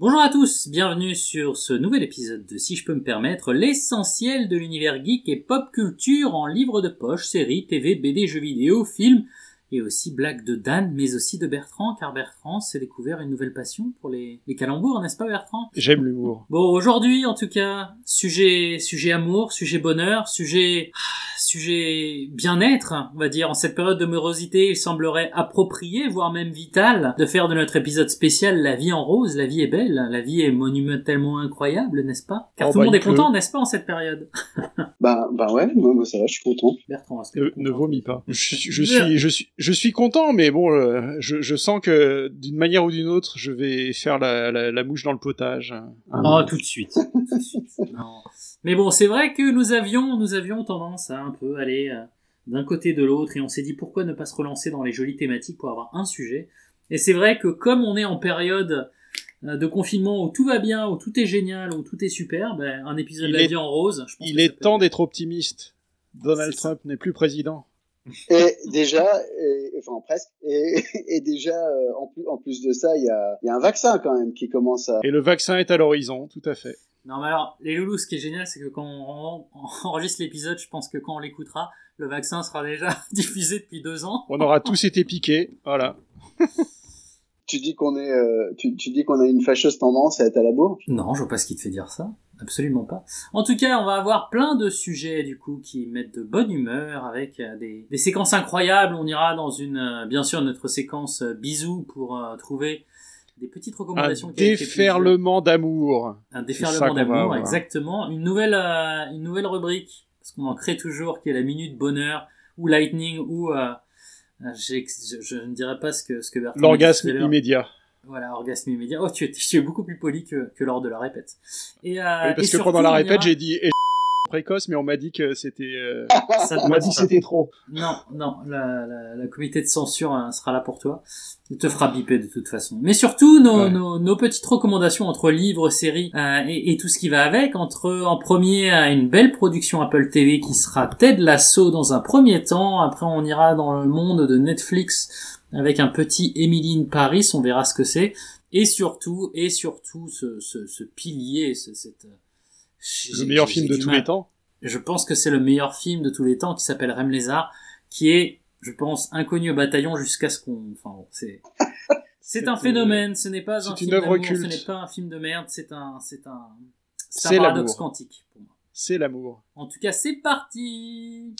Bonjour à tous, bienvenue sur ce nouvel épisode de Si je peux me permettre, l'essentiel de l'univers geek et pop culture en livre de poche, séries, TV, BD, jeux vidéo, films, et aussi blagues de Dan, mais aussi de Bertrand, car Bertrand s'est découvert une nouvelle passion pour les, les calembours, n'est-ce pas Bertrand? J'aime l'humour. Bon, aujourd'hui, en tout cas, sujet, sujet amour, sujet bonheur, sujet, sujet bien-être, on va dire. En cette période de morosité, il semblerait approprié, voire même vital, de faire de notre épisode spécial La vie en rose. La vie est belle, la vie est monumentalement incroyable, n'est-ce pas? Car Oh, tout bah, le monde il est content, n'est-ce pas, en cette période? Bah, bah ouais, moi, moi, ça va, je suis content. Bertrand, est-ce que Ne, vomis pas. Je, suis- je suis, je suis, je suis content, mais bon, euh, je, je sens que d'une manière ou d'une autre, je vais faire la, la, la mouche dans le potage. Oh, tout de suite. Tout de suite. Non. Mais bon, c'est vrai que nous avions, nous avions tendance à un peu aller euh, d'un côté de l'autre et on s'est dit pourquoi ne pas se relancer dans les jolies thématiques pour avoir un sujet. Et c'est vrai que comme on est en période euh, de confinement où tout va bien, où tout est génial, où tout est super, ben, un épisode Il de la est- vie en rose. Je pense Il est temps être- d'être optimiste. Donald. Trump n'est plus président. Et déjà, et- enfin presque, et, et déjà, euh, en, plus, en plus de ça, il y a, il y a un vaccin quand même qui commence à... Et le vaccin est à l'horizon, tout à fait. Non, mais alors, les loulous, ce qui est génial, c'est que quand on, on enregistre l'épisode, je pense que quand on l'écoutera, le vaccin sera déjà diffusé depuis deux ans. On aura tous été piqués, voilà. Tu dis qu'on est, euh, tu, tu dis qu'on a une fâcheuse tendance à être à la bourre? Non, je vois pas ce qui te fait dire ça. Absolument pas. En tout cas, on va avoir plein de sujets du coup qui mettent de bonne humeur avec euh, des, des séquences incroyables. On ira dans une, euh, bien sûr, notre séquence euh, bisous pour euh, trouver des petites Un recommandations. plaisir. déferlement d'amour. Un déferlement d'amour, exactement. Une nouvelle, euh, une nouvelle rubrique parce qu'on en crée toujours qui est la minute bonheur ou lightning ou euh, euh, je, je ne dirais pas ce que ce que Bertrand L'orgasme immédiat. Voilà, orgasme immédiat. Oh, tu es, tu es beaucoup plus poli que, que lors de la répète. Et, euh, Oui, et parce que pendant la répète, j'ai dit et précoce, mais on m'a dit que c'était. euh, On m'a dit que c'était trop. Non, non, la, la, la comité de censure hein, sera là pour toi. Il te fera biper de toute façon. Mais surtout, nos, Ouais. nos, nos petites recommandations entre livres, séries euh, et, et tout ce qui va avec. Entre en premier euh, une belle production Apple TV qui sera Ted Lasso dans un premier temps. Après, on ira dans le monde de Netflix avec un petit Emily in Paris. On verra ce que c'est. Et surtout, et surtout, ce, ce, ce pilier, ce, cette, Le meilleur film de tous mal les temps. je pense que c'est le meilleur film de tous les temps qui s'appelle Rem Lézard, qui est, je pense, inconnu au bataillon jusqu'à ce qu'on, enfin, bon, c'est, c'est un une- phénomène, ce n'est pas c'est un une film ce n'est pas un film de merde, c'est un, c'est un, c'est un paradoxe l'amour. quantique pour moi. C'est l'amour. En tout cas, c'est parti!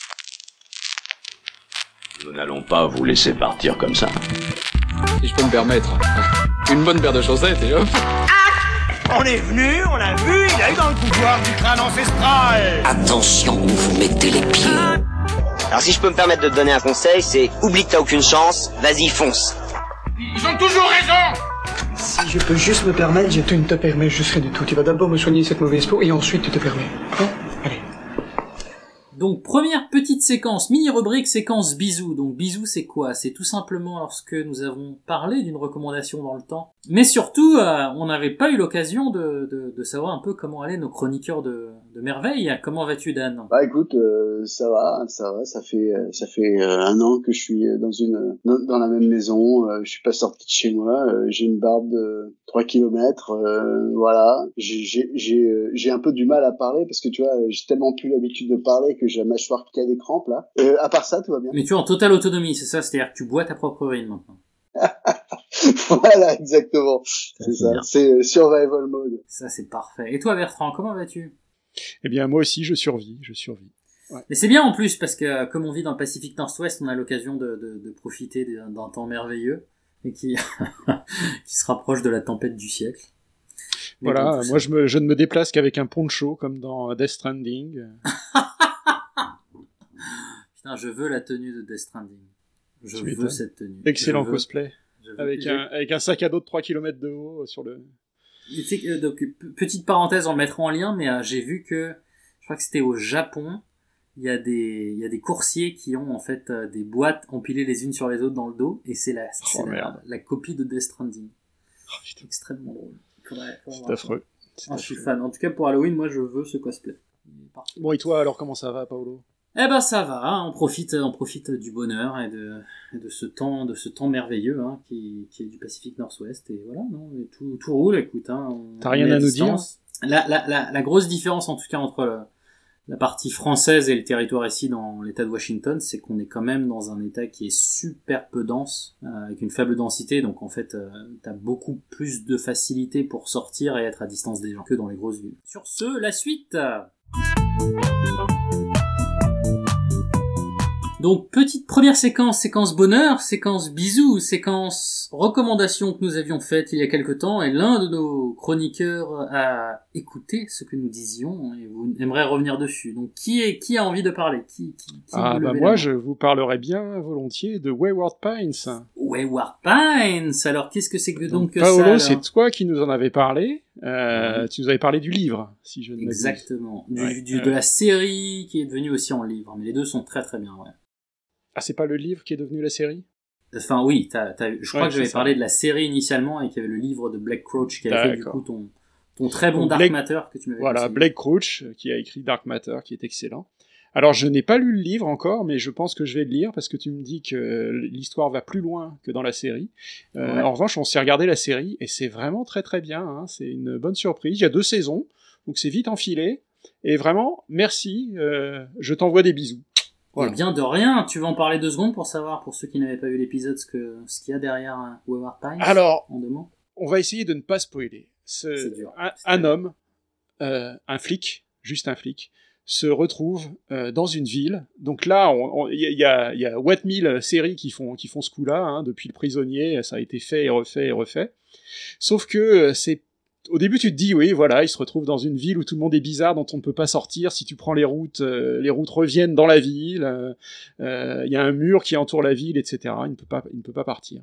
Nous n'allons pas vous laisser partir comme ça. si je peux me permettre. Une bonne paire de chaussettes et hop. On est venu, on l'a vu, il a eu dans le pouvoir du crâne ancestral. Attention où vous mettez les pieds. Alors si je peux me permettre de te donner un conseil, c'est oublie que t'as aucune chance, vas-y fonce. Ils ont toujours raison. Si je peux juste me permettre, je tu ne te permets juste rien du tout. Tu vas d'abord me soigner cette mauvaise peau et ensuite tu te permets. Hein? Donc première petite séquence, mini rubrique séquence bisous. Donc bisous c'est quoi? C'est tout simplement lorsque nous avons parlé d'une recommandation dans le temps. Mais surtout, euh, on n'avait pas eu l'occasion de, de, de savoir un peu comment allaient nos chroniqueurs de, de merveille. Comment vas-tu Dan? Bah écoute, euh, ça va, ça va, ça fait, euh, ça fait euh, un an que je suis dans une, dans, la même maison. je suis pas sorti de chez moi. j'ai une barbe de 3 kilomètres. euh, voilà. J'ai, j'ai, un peu du mal à parler parce que tu vois, j'ai tellement plus l'habitude de parler j'ai la mâchoire qui a des crampes là. Euh, à part ça, tout va bien. Mais tu es en totale autonomie, c'est ça C'est-à-dire que tu bois ta propre urine maintenant. voilà, exactement. C'est ça. C'est euh, survival mode. Ça c'est parfait. Et toi Bertrand, comment vas-tu? Eh bien, moi aussi, je survis, je survis. Mais c'est bien en plus parce que euh, comme on vit dans le Pacifique Nord-Ouest, on a l'occasion de, de, de profiter d'un temps merveilleux et qui, qui se rapproche de la tempête du siècle. Mais Voilà, moi je, me, je ne me déplace qu'avec un poncho comme dans Death Stranding. Putain, je veux la tenue de Death Stranding. Je Tu veux cette tenue. Excellent veux- cosplay. Avec un, avec un sac à dos de 3 km de haut euh, sur le. Euh, donc, petite parenthèse, on le mettra en lien, mais euh, j'ai vu que, je crois que c'était au Japon, il y a des, il y a des coursiers qui ont en fait euh, des boîtes empilées les unes sur les autres dans le dos, et c'est la, Oh, la, merde. la copie de Death Stranding. Oh, Extrêmement drôle. C'est affreux. Ah, je suis fan. En tout cas, pour Halloween, moi, je veux ce cosplay. Bon, et toi, alors comment ça va, Paolo? Eh ben ça va, hein, on profite, on profite du bonheur et de, de ce temps, de ce temps merveilleux hein, qui, qui est du Pacifique Nord-Ouest et voilà, non, mais tout, tout roule, écoute. Hein, T'as rien à nous distance. La, la, la, la grosse différence en tout cas entre le- la partie française et le territoire ici dans l'État de Washington, c'est qu'on est quand même dans un État qui est super peu dense, euh, avec une faible densité, donc en fait, euh, t'as beaucoup plus de facilité pour sortir et être à distance des gens que dans les grosses villes. Sur ce, la suite. Donc petite première séquence, séquence bonheur, séquence bisous, séquence recommandations que nous avions faites il y a quelque temps et l'un de nos chroniqueurs a écouté ce que nous disions et vous aimerez revenir dessus. Donc qui est qui a envie de parler? Qui, qui, qui Ah bah moi je vous parlerai bien volontiers de Wayward Pines. Wayward Pines. Alors qu'est-ce que c'est que donc, que Paolo, c'est toi qui nous en avais parlé. Euh, Tu nous avais parlé du livre, si je ne m'abuse. Exactement. Du, Ouais, du- ouais. De la série qui est devenue aussi en livre. Mais les deux sont très très bien, ouais. Ah, c'est pas le livre qui est devenu la série? Enfin oui, je crois Ouais, que j'avais parlé de la série initialement et qu'il y avait le livre de Black Crouch qui avait fait du coup ton, ton très bon Donc, Dark Blake- Matter que tu m'avais Voilà. Blake Crouch, euh, qui a écrit Dark Matter, qui est excellent. Alors, je n'ai pas lu le livre encore, mais je pense que je vais le lire parce que tu me dis que l'histoire va plus loin que dans la série. Euh, Ouais. En revanche, on s'est regardé la série et c'est vraiment très très bien. hein. C'est une bonne surprise. Il y a deux saisons, donc c'est vite enfilé. Et vraiment, merci. euh, je t'envoie des bisous. Voilà. Bien de rien, tu vas en parler deux secondes pour savoir, pour ceux qui n'avaient pas vu l'épisode, ce que ce qu'il y a derrière euh, Wayward Pines Alors, on va essayer de ne pas spoiler. Ce- C'est dur. Un, homme, euh, un flic, juste un flic, se retrouve euh, dans une ville. Donc là, il y, a- y a, il y a What Mill séries qui font, qui font ce coup-là. hein, depuis le prisonnier, ça a été fait et refait et refait. Sauf que c'est au début, tu te dis, oui, voilà, il se retrouve dans une ville où tout le monde est bizarre, dont on ne peut pas sortir. Si tu prends les routes, euh, les routes reviennent dans la ville. euh, euh, Il y a un mur qui entoure la ville, etc. Il ne peut pas, il ne peut pas partir.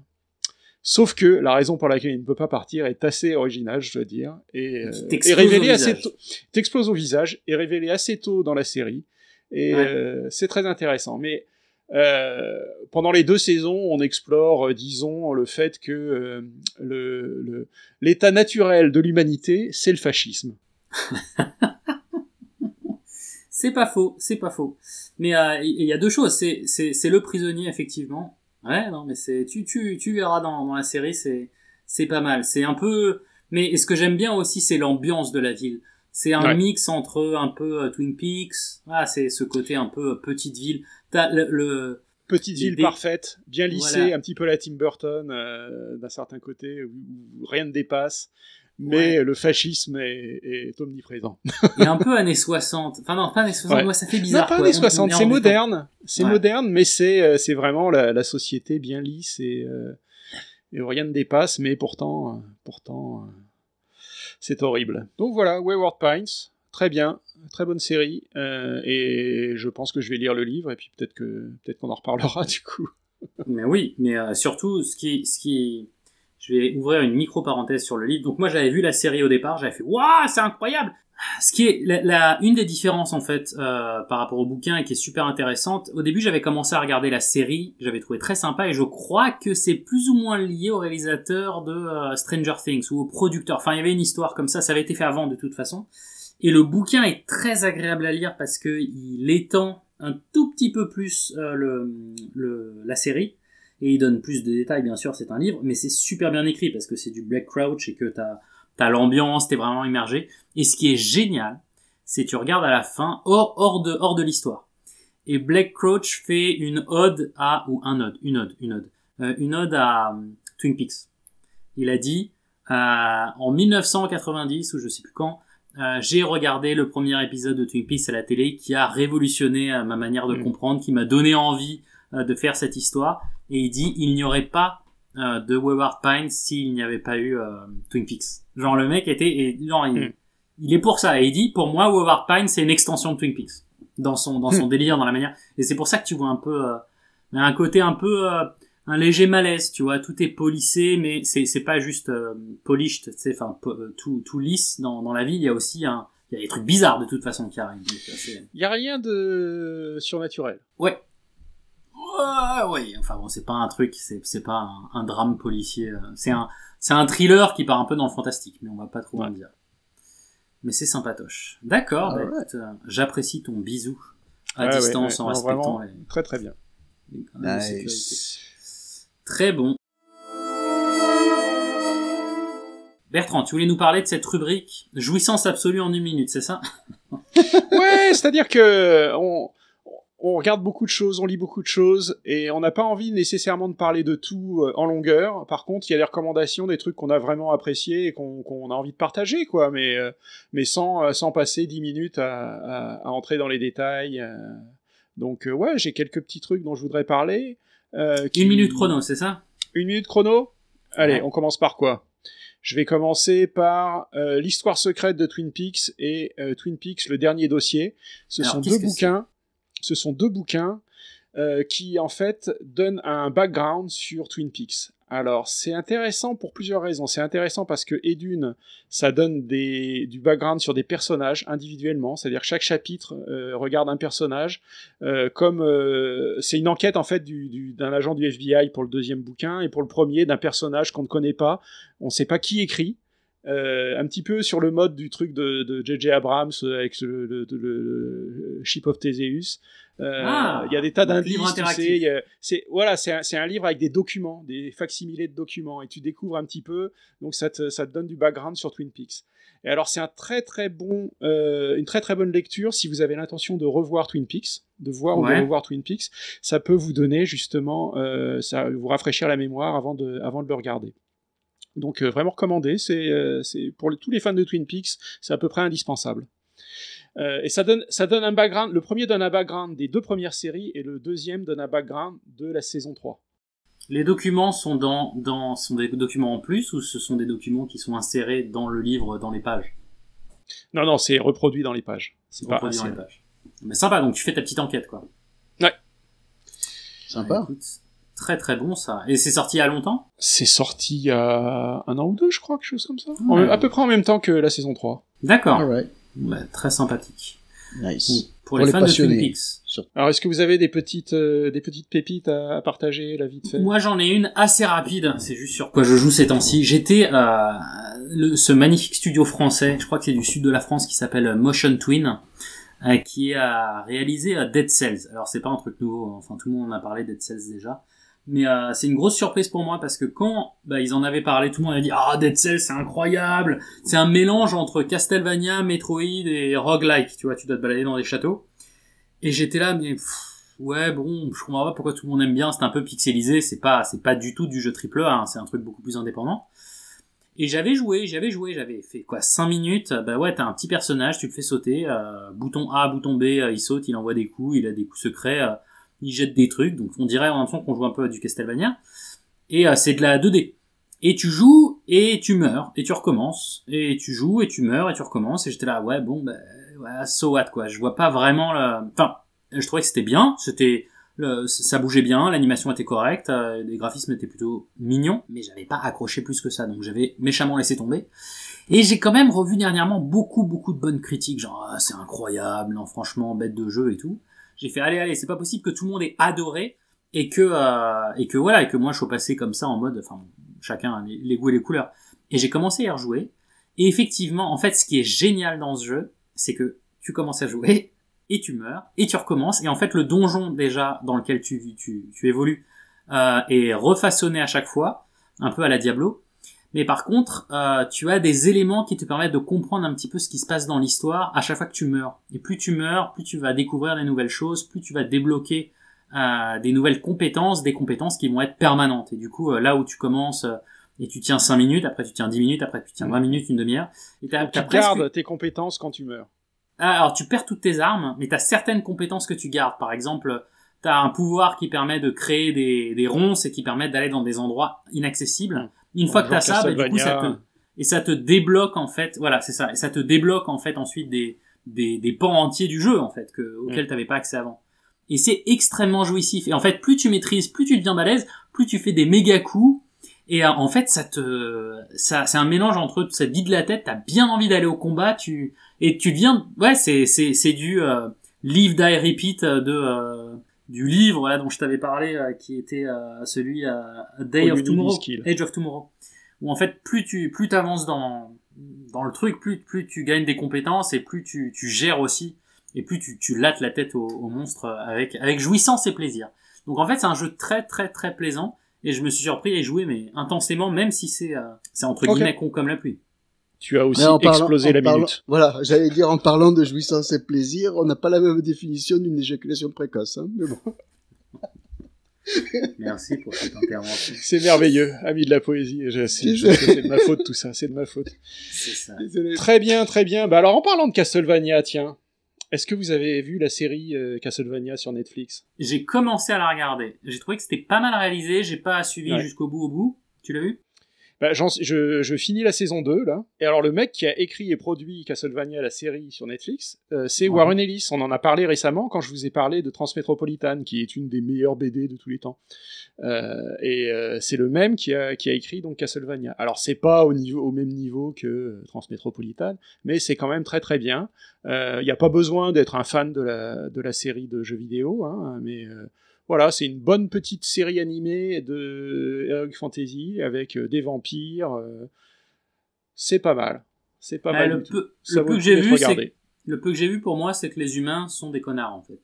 Sauf que la raison pour laquelle il ne peut pas partir est assez originale, je dois dire, et, euh, est révélée assez visage. tôt. T'explose au visage, est révélée assez tôt dans la série, et Ouais. c'est très intéressant. Mais euh, pendant les deux saisons, on explore, euh, disons, le fait que euh, le- l'état naturel de l'humanité, c'est le fascisme. C'est pas faux, c'est pas faux. Mais il y a deux choses. C'est le prisonnier effectivement. Ouais, non, mais c'est tu tu tu verras dans dans la série, c'est c'est pas mal. C'est un peu. Mais ce que j'aime bien aussi, c'est l'ambiance de la ville. C'est un Ouais. mix entre un peu Twin Peaks. Ah, c'est ce côté un peu petite ville. T'as le, le Petite ville des- parfaite, bien lissée, Voilà. un petit peu la Tim Burton euh, d'un certain côté, où, rien ne dépasse. Mais le fascisme est, est omniprésent. et un peu années 60. Enfin non, pas années 60. Ouais. Ouais, ça fait bizarre. non, pas quoi. années On- on 60, est c'est moderne. C'est moderne, mais c'est euh, c'est vraiment la, la société bien lisse et, euh, et rien ne dépasse, mais pourtant, euh, pourtant euh, c'est horrible. Donc voilà, Wayward Pines, très bien, très bonne série, euh, et je pense que je vais lire le livre, et puis peut-être que peut-être qu'on en reparlera du coup. Mais oui, mais euh, surtout, ce qui, ce qui, je vais ouvrir une micro parenthèse sur le livre. Donc moi, j'avais vu la série au départ, j'avais fait, waouh, c'est incroyable. Ce qui est la, une des différences en fait euh, par rapport au bouquin et qui est super intéressante. Au début, j'avais commencé à regarder la série, j'avais trouvé très sympa et je crois que c'est plus ou moins lié au réalisateur de Stranger Things ou au producteur. Enfin, il y avait une histoire comme ça, ça avait été fait avant de toute façon. Et le bouquin est très agréable à lire parce que il étend un tout petit peu plus euh, le, la série. Et il donne plus de détails bien sûr c'est un livre mais c'est super bien écrit parce que c'est du Black Crouch et que t'as as, l'ambiance t'es vraiment immergé. Et ce qui est génial c'est tu regardes à la fin hors, hors de hors de l'histoire. Et Black Crouch fait une ode à ou un ode une ode une ode euh, une ode à euh, Twin Peaks. Il a dit en 1990 ou je sais plus quand euh, j'ai regardé le premier épisode de Twin Peaks à la télé qui a révolutionné euh, ma manière de Mm. comprendre, qui m'a donné envie euh, de faire cette histoire. Et il dit, il n'y aurait pas euh, de Wayward Pines s'il n'y avait pas eu euh, Twin Peaks. Genre le mec était, et, genre, il, Mm. il est pour ça. Et il dit, pour moi, Wayward Pines c'est une extension de Twin Peaks dans son dans son délire, dans la manière. Et c'est pour ça que tu vois un peu euh, un côté un peu euh, un léger malaise, tu vois, tout est polissé, mais c'est c'est pas juste euh, polished, tu sais, enfin po- euh, tout tout lisse dans dans la ville. Il y a aussi un il y a des trucs bizarres de toute façon qui arrivent. euh, Il y a rien de surnaturel. Ouais. Ouais, ouais. Enfin bon, c'est pas un truc, c'est c'est pas un, un drame policier. euh, C'est un c'est un thriller qui part un peu dans le fantastique, mais on va pas trop en dire. Mais c'est sympatoche. D'accord. bah, écoute, euh, J'apprécie ton bisou à distance ouais. en Non, respectant vraiment, les, Très très bien. les- Nice. Très bon. Bertrand, tu voulais nous parler de cette rubrique jouissance absolue en une minute, c'est ça? Ouais, c'est-à-dire que on, on regarde beaucoup de choses, on lit beaucoup de choses, et on n'a pas envie nécessairement de parler de tout euh, en longueur. Par contre, il y a des recommandations, des trucs qu'on a vraiment appréciés et qu'on a envie de partager, quoi, mais, euh, mais sans, euh, sans passer 10 minutes à, à, à entrer dans les détails. Donc, ouais, j'ai quelques petits trucs dont je voudrais parler. Euh, qui- Une minute chrono, c'est ça? Une minute chrono? Allez, Ouais. on commence par quoi? Je vais commencer par euh, l'histoire secrète de Twin Peaks et euh, Twin Peaks, le dernier dossier. Ce Alors, sont deux bouquins. Ce sont deux bouquins qui en fait donnent un background sur Twin Peaks. Alors c'est intéressant pour plusieurs raisons. C'est intéressant parce que et ça donne du background sur des personnages individuellement, c'est-à-dire que chaque chapitre euh, regarde un personnage. Euh, comme euh, c'est une enquête en fait du- du- d'un agent du FBI pour le deuxième bouquin et pour le premier d'un personnage qu'on ne connaît pas, on ne sait pas qui écrit. Un petit peu sur le mode du truc de J.J. Abrams avec le Ship of Theseus. Euh, Ah, il y a des tas d'indices, tu sais, c'est voilà, c'est un, livre avec des documents, des facsimilés de documents, et tu découvres un petit peu, donc ça te, ça te donne du background sur Twin Peaks. Et alors c'est un très très bon, euh, une très très bonne lecture si vous avez l'intention de revoir Twin Peaks, de voir ou de revoir Twin Peaks, ça peut vous donner justement, euh, ça vous rafraîchir la mémoire avant de, avant de le regarder. Donc euh, vraiment recommandé, c'est euh, pour tous les fans de Twin Peaks, c'est à peu près indispensable. Euh, et ça donne, ça donne un background. Le premier donne un background des deux premières séries et le deuxième donne un background de la saison 3. Les documents sont dans, dans sont des documents en plus ou ce sont des documents qui sont insérés dans le livre, dans les pages? Non, non, c'est reproduit dans les pages. C'est pas reproduits dans les pages. Mais sympa, donc tu fais ta petite enquête quoi. Sympa. Écoute, très très bon ça. Et c'est sorti il y a longtemps? C'est sorti il y a un an ou deux, je crois, quelque chose comme ça. Ouais. En- à peu près en même temps que la saison 3. D'accord. Bah, très sympathique. Nice. Donc, pour, Pour les, les fans de passionnés. Twin Peaks. Alors, est-ce que vous avez des petites, euh, des petites pépites à, à partager, la vite fait? Moi j'en ai une assez rapide, c'est juste sur quoi je joue ces temps-ci. J'étais à le- ce magnifique studio français, je crois que c'est du sud de la France, qui s'appelle Motion Twin, euh, qui a réalisé euh, Dead Cells. Alors c'est pas un truc nouveau, enfin tout le monde en a parlé Dead Cells déjà. Mais euh, c'est une grosse surprise pour moi parce que quand bah, ils en avaient parlé, tout le monde a dit ah Dead Cells c'est incroyable, c'est un mélange entre Castlevania, Metroid et roguelike. Tu vois, tu dois te balader dans des châteaux. Et j'étais là mais pff, ouais bon, je comprends pas pourquoi tout le monde aime bien. C'est un peu pixelisé, c'est pas c'est pas du tout du jeu triple A, hein, c'est un truc beaucoup plus indépendant. Et j'avais joué, j'avais joué, j'avais fait quoi 5 minutes. Bah ouais, t'as un petit personnage, tu le fais sauter, euh, bouton A, bouton B, euh, il saute, il envoie des coups, il a des coups secrets. Il jette des trucs, donc on dirait en même temps qu'on joue un peu à du Castlevania. Et euh, c'est de la 2D. Et tu joues et tu meurs et tu recommences. Et tu joues et tu meurs et tu recommences. Et j'étais là ouais bon bah ouais, so what quoi. Je vois pas vraiment le enfin je trouvais que c'était bien. C'était ça bougeait bien l'animation était correcte euh, les graphismes étaient plutôt mignons. Mais j'avais pas accroché plus que ça donc j'avais méchamment laissé tomber. Et j'ai quand même revu dernièrement beaucoup beaucoup de bonnes critiques genre Ah, c'est incroyable non franchement bête de jeu et tout j'ai fait allez allez c'est pas possible que tout le monde ait adoré et que euh, et que voilà et que moi je sois passé comme ça en mode enfin chacun a les, les goûts et les couleurs. Et j'ai commencé à y rejouer. Et effectivement en fait ce qui est génial dans ce jeu c'est que tu commences à jouer et tu meurs et tu recommences. Et en fait le donjon déjà dans lequel tu tu, tu évolues euh, est refaçonné à chaque fois un peu à la Diablo mais par contre euh, tu as des éléments qui te permettent de comprendre un petit peu ce qui se passe dans l'histoire à chaque fois que tu meurs et plus tu meurs plus tu vas découvrir des nouvelles choses plus tu vas débloquer euh, des nouvelles compétences, des compétences qui vont être permanentes. Et du coup, euh, là où tu commences euh, et tu tiens 5 minutes, après tu tiens 10 minutes, après tu tiens 20 minutes, une demi-heure, et t'as, Tu presque... gardes tes compétences quand tu meurs. Ah, alors tu perds toutes tes armes, mais t'as certaines compétences que tu gardes. Par exemple, t'as un pouvoir qui permet de créer des, des ronces et qui permettent d'aller dans des endroits inaccessibles. Une fois que t'as ça, bah, du coup, ça te, et ça te débloque en fait, voilà, c'est ça, et ça te débloque en fait ensuite des, des, des pans entiers du jeu en fait, que, auxquels t'avais pas accès avant. Et c'est extrêmement jouissif. Et en fait, plus tu maîtrises, plus tu deviens balèze, plus tu fais des méga coups. Et euh, en fait, ça te, ça, c'est un mélange entre ça te vide la tête. T'as bien envie d'aller au combat. Tu et tu deviens, ouais, c'est c'est c'est du euh, live die repeat euh, de euh, du livre là dont je t'avais parlé, euh, qui était euh, celui euh, A Day All of Tomorrow. Age of Tomorrow, où en fait plus tu plus t'avances dans dans le truc, plus plus tu gagnes des compétences et plus tu tu gères aussi et plus tu, tu lattes la tête au, au monstre avec avec jouissance et plaisir. Donc en fait, c'est un jeu très très très plaisant et je me suis surpris à y jouer mais intensément même si c'est euh, c'est entre Ok. guillemets con comme la pluie. Tu as aussi parlant- explosé la parlant- minute. Voilà, j'allais dire en parlant de jouissance et plaisir, on n'a pas la même définition d'une éjaculation précoce, hein, mais bon. Merci pour cette intervention. C'est merveilleux, ami de la poésie. C'est- je sais, c'est de ma faute tout ça, c'est de ma faute. C'est ça. Très bien, très bien. Bah alors en parlant de Castlevania, tiens, est-ce que vous avez vu la série euh, Castlevania sur Netflix? J'ai commencé à la regarder. J'ai trouvé que c'était pas mal réalisé. J'ai pas suivi Ouais. jusqu'au bout au bout. Tu l'as vu? Bah, je, je finis la saison 2 là. Et alors le mec qui a écrit et produit Castlevania la série sur Netflix, euh, c'est Ouais. Warren Ellis. On en a parlé récemment quand je vous ai parlé de Transmétropolitane, qui est une des meilleures BD de tous les temps. Euh, et euh, c'est le même qui a, qui a écrit donc Castlevania. Alors c'est pas au, niveau, au même niveau que Transmétropolitane, mais c'est quand même très très bien. Il n'y a pas besoin d'être un fan de la, de la série de jeux vidéo, hein, mais voilà, c'est une bonne petite série animée de Heroic Fantasy avec euh, des vampires. euh, c'est pas mal. C'est pas Euh, mal. le du tout. peu, Ça le peu que j'ai vu, le peu que j'ai vu pour moi, c'est que les humains sont des connards en fait.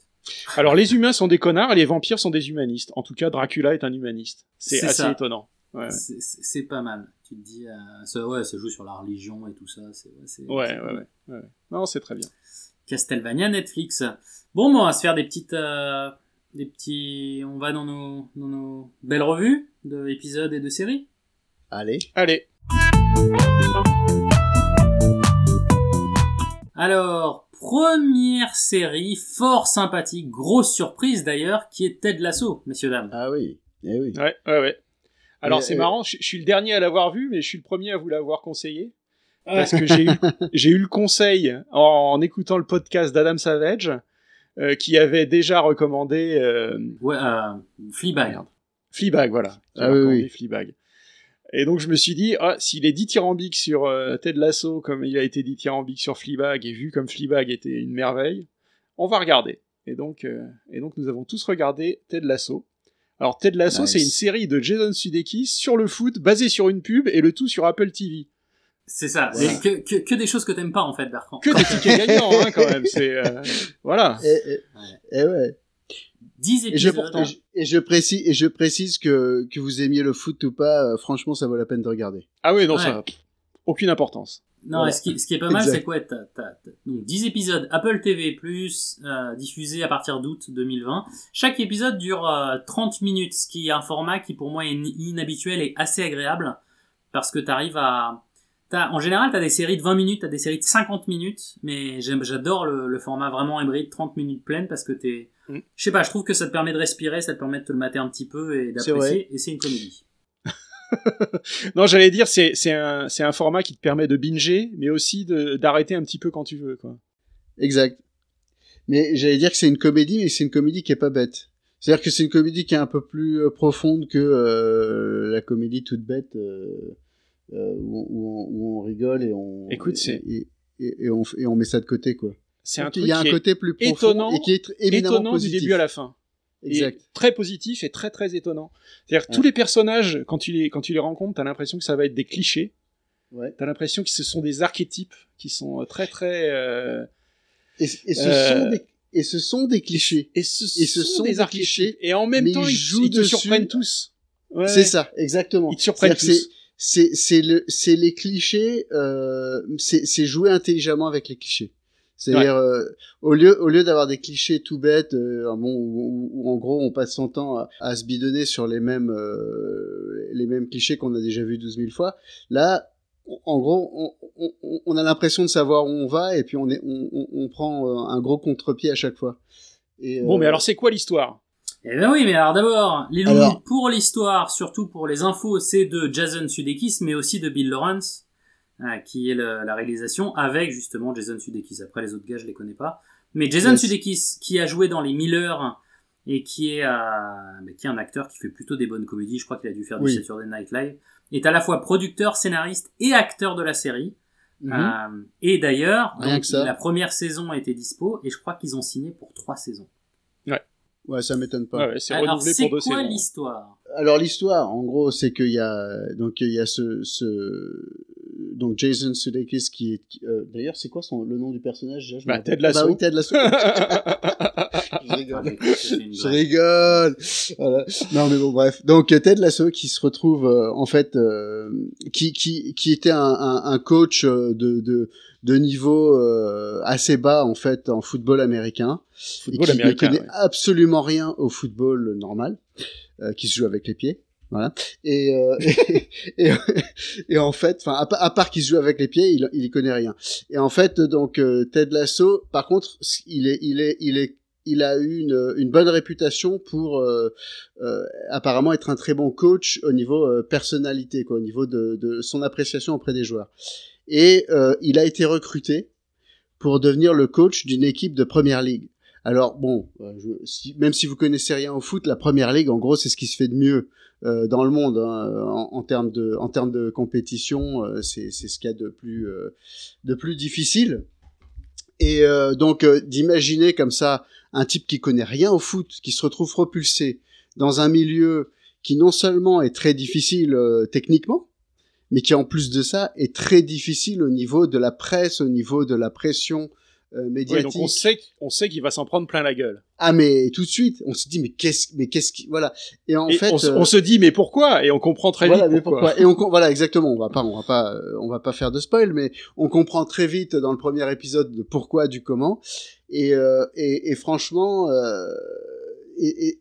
Alors les humains sont des connards et les vampires sont des humanistes. En tout cas, Dracula est un humaniste. C'est assez ça. étonnant. Ouais. C'est- pas mal. Tu te dis, euh, ça, ouais, ça joue sur la religion et tout ça. C'est, ouais, Ouais, ouais, ouais, ouais. Non, c'est très bien. Castlevania, Netflix. Bon, bon, on va se faire des petites, euh, des petits, on va dans nos, dans nos belles revues d'épisodes et de séries. Allez. Allez, Alors, première série, fort sympathique, grosse surprise d'ailleurs, qui est Ted Lasso, messieurs dames. Ah oui. Eh oui. ouais, ouais, ouais. Alors c'est et- marrant, je, je suis le dernier à l'avoir vu, mais je suis le premier à vous l'avoir conseillé. Parce que j'ai eu, le conseil en, en écoutant le podcast d'Adam Savage, euh, qui avait déjà recommandé euh, Ouais, euh, Fleabag. Fleabag, voilà. Ah oui, oui. Fleabag. Et donc je me suis dit, ah, s'il est dithyrambique sur Ted Lasso comme il a été dithyrambique sur Fleabag, et vu comme Fleabag était une merveille, on va regarder. Et donc, euh, et donc nous avons tous regardé Ted Lasso. Alors Ted Lasso, Nice. c'est une série de Jason Sudeikis sur le foot, basée sur une pub, et le tout sur Apple TV. C'est ça. Voilà. Et que, que, que des choses que t'aimes pas en fait, Bertrand. Que des tickets gagnants, hein, quand même. C'est euh, voilà. Eh, eh, eh ouais. 10 Et je, épisodes. et je- et je précise, et je précise que, que vous aimiez le foot ou pas, euh, franchement, ça vaut la peine de regarder. Ah oui, non, Ouais. ça, aucune importance. Non, Voilà. et ce, qui, ce qui est pas mal, c'est quoi t'as, t'as- t'as- donc 10 épisodes Apple TV+, euh, diffusés à partir d'août 2020. Chaque épisode dure euh, 30 minutes, ce qui est un format qui pour moi est in- inhabituel et assez agréable, parce que t'arrives à... T'as, en général, t'as des séries de 20 minutes, t'as des séries de 50 minutes, mais j'aime, j'adore le, le format vraiment hybride, 30 minutes pleines, parce que t'es... Mm. Je sais pas, je trouve que ça te permet de respirer, ça te permet de te le mater un petit peu et C'est d'apprécier, et c'est une comédie. Non, j'allais dire, c'est c'est un, c'est un format qui te permet de binger, mais aussi de- d'arrêter un petit peu quand tu veux. Quoi. Exact. Mais j'allais dire que c'est une comédie, mais c'est une comédie qui est pas bête. C'est-à-dire que c'est une comédie qui est un peu plus euh, profonde que euh, la comédie toute bête euh, où, où on, où on rigole et on Écoute, c'est- et, et, et on, et on met ça de côté quoi. C'est un truc il y a un qui est côté plus profond étonnant- et qui est étonnant positif. du début à la fin. Exact. Et très positif et très très étonnant. C'est-à-dire Ouais. tous les personnages, quand tu les, quand tu les rencontres, t'as l'impression que ça va être des clichés. Ouais. T'as l'impression que ce sont des archétypes qui sont euh, très très... euh, Et, et ce Euh, sont des et ce sont des clichés. Et ce, Et ce sont des archétypes. clichés, Et en même temps, ils ils, jouent ils te dessus. surprennent tous. Ouais. C'est ça, exactement. Ils te surprennent tous. C'est c'est le c'est les clichés euh, c'est c'est jouer intelligemment avec les clichés. C'est-à-dire euh, au lieu au lieu d'avoir des clichés tout bêtes euh, bon où, où- où, en gros on passe son temps à, à se bidonner sur les mêmes euh, les mêmes clichés qu'on a déjà vu 12 000 fois. Là en gros on, on, on a l'impression de savoir où on va et puis on est on, on, prend euh, un gros contre-pied à chaque fois. Et, Bon, euh, mais alors c'est quoi l'histoire? Eh ben oui, mais alors d'abord, Lilou, Alors- pour l'histoire, surtout pour les infos, c'est de Jason Sudeikis, mais aussi de Bill Lawrence, euh, qui est le- la réalisation, avec justement Jason Sudeikis. Après, les autres gars, je les connais pas. Mais Jason Yes. Sudeikis, qui a joué dans Les Miller, et qui est, euh, bah, qui est un acteur qui fait plutôt des bonnes comédies, je crois qu'il a dû faire Oui. du Saturday Night Live, est à la fois producteur, scénariste et acteur de la série. mhm. Euh, et d'ailleurs, la première saison a été dispo, et je crois qu'ils ont signé pour trois saisons. ouais ça m'étonne pas Ouais, ouais, C'est Alors, renouvelé c'est pour deux quoi l'histoire? Alors l'histoire, en gros, c'est qu'il y a donc il y a ce, ce donc Jason Sudeikis qui est euh, d'ailleurs c'est quoi son le nom du personnage? Je Bah, rappelle. Ted Lasso. Ah bah oui, Ted Lasso. je rigole. Je rigole. Voilà. Non mais bon bref. Donc euh, Ted Lasso qui se retrouve euh, en fait euh, qui qui qui était un, un, un coach euh, de de de niveau euh, assez bas en fait en football américain Football et qui américain, ne connaît ouais. absolument rien au football normal euh, qui se joue avec les pieds. Voilà. Et, euh, et, et, et en fait, enfin, à, à part qu'il se joue avec les pieds, il, il y connaît rien. Et en fait, donc Ted Lasso, par contre, il est, il est, il est, il a eu une, bonne réputation pour euh, euh, apparemment être un très bon coach au niveau euh, personnalité, quoi, au niveau de, son appréciation auprès des joueurs. Et il a été recruté pour devenir le coach d'une équipe de première ligue. Alors bon, même si vous connaissez rien au foot, la première ligue, en gros, c'est ce qui se fait de mieux dans le monde hein, en, termes de compétition. c'est ce qu'il y a de plus difficile. Et donc d'imaginer comme ça un type qui connaît rien au foot, qui se retrouve propulsé dans un milieu qui non seulement est très difficile euh, techniquement, mais qui en plus de ça est très difficile au niveau de la presse, au niveau de la pression euh, Ouais, médiatique. donc on sait, on sait qu'il va s'en prendre plein la gueule. Ah mais tout de suite, on se dit mais qu'est-ce mais qu'est-ce qui voilà. Et en et fait on, se- euh, on se dit mais pourquoi? Et on comprend très voilà, vite mais pourquoi. pourquoi Et on voilà exactement, on va pas on va pas euh, on va pas faire de spoil mais on comprend très vite dans le premier épisode de pourquoi du comment et euh, et, et franchement euh, et, et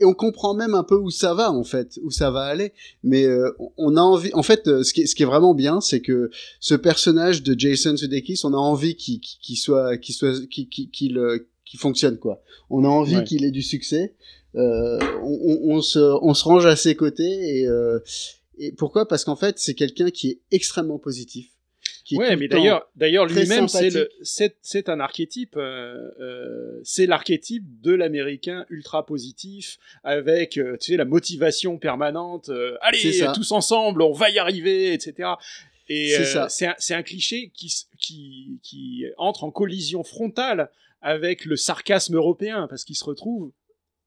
et on comprend même un peu où ça va en fait, où ça va aller. Mais euh, on a envie. En fait, ce qui est, ce qui est vraiment bien, c'est que ce personnage de Jason Sudeikis, on a envie qu'il qu'il soit, qu'il soit, qu'il qu'il fonctionne quoi. On a envie Ouais. qu'il ait du succès. Euh, on, on- on se, on se range à ses côtés et, euh, et pourquoi? Parce qu'en fait, c'est quelqu'un qui est extrêmement positif. Qui Ouais, mais d'ailleurs, d'ailleurs lui-même, c'est un archétype, euh, euh, c'est l'archétype de l'américain ultra positif, avec, euh, tu sais, la motivation permanente. C'est allez, tous ensemble, on va y arriver, etc. Et C'est un, cliché qui, qui entre en collision frontale avec le sarcasme européen, parce qu'il se retrouve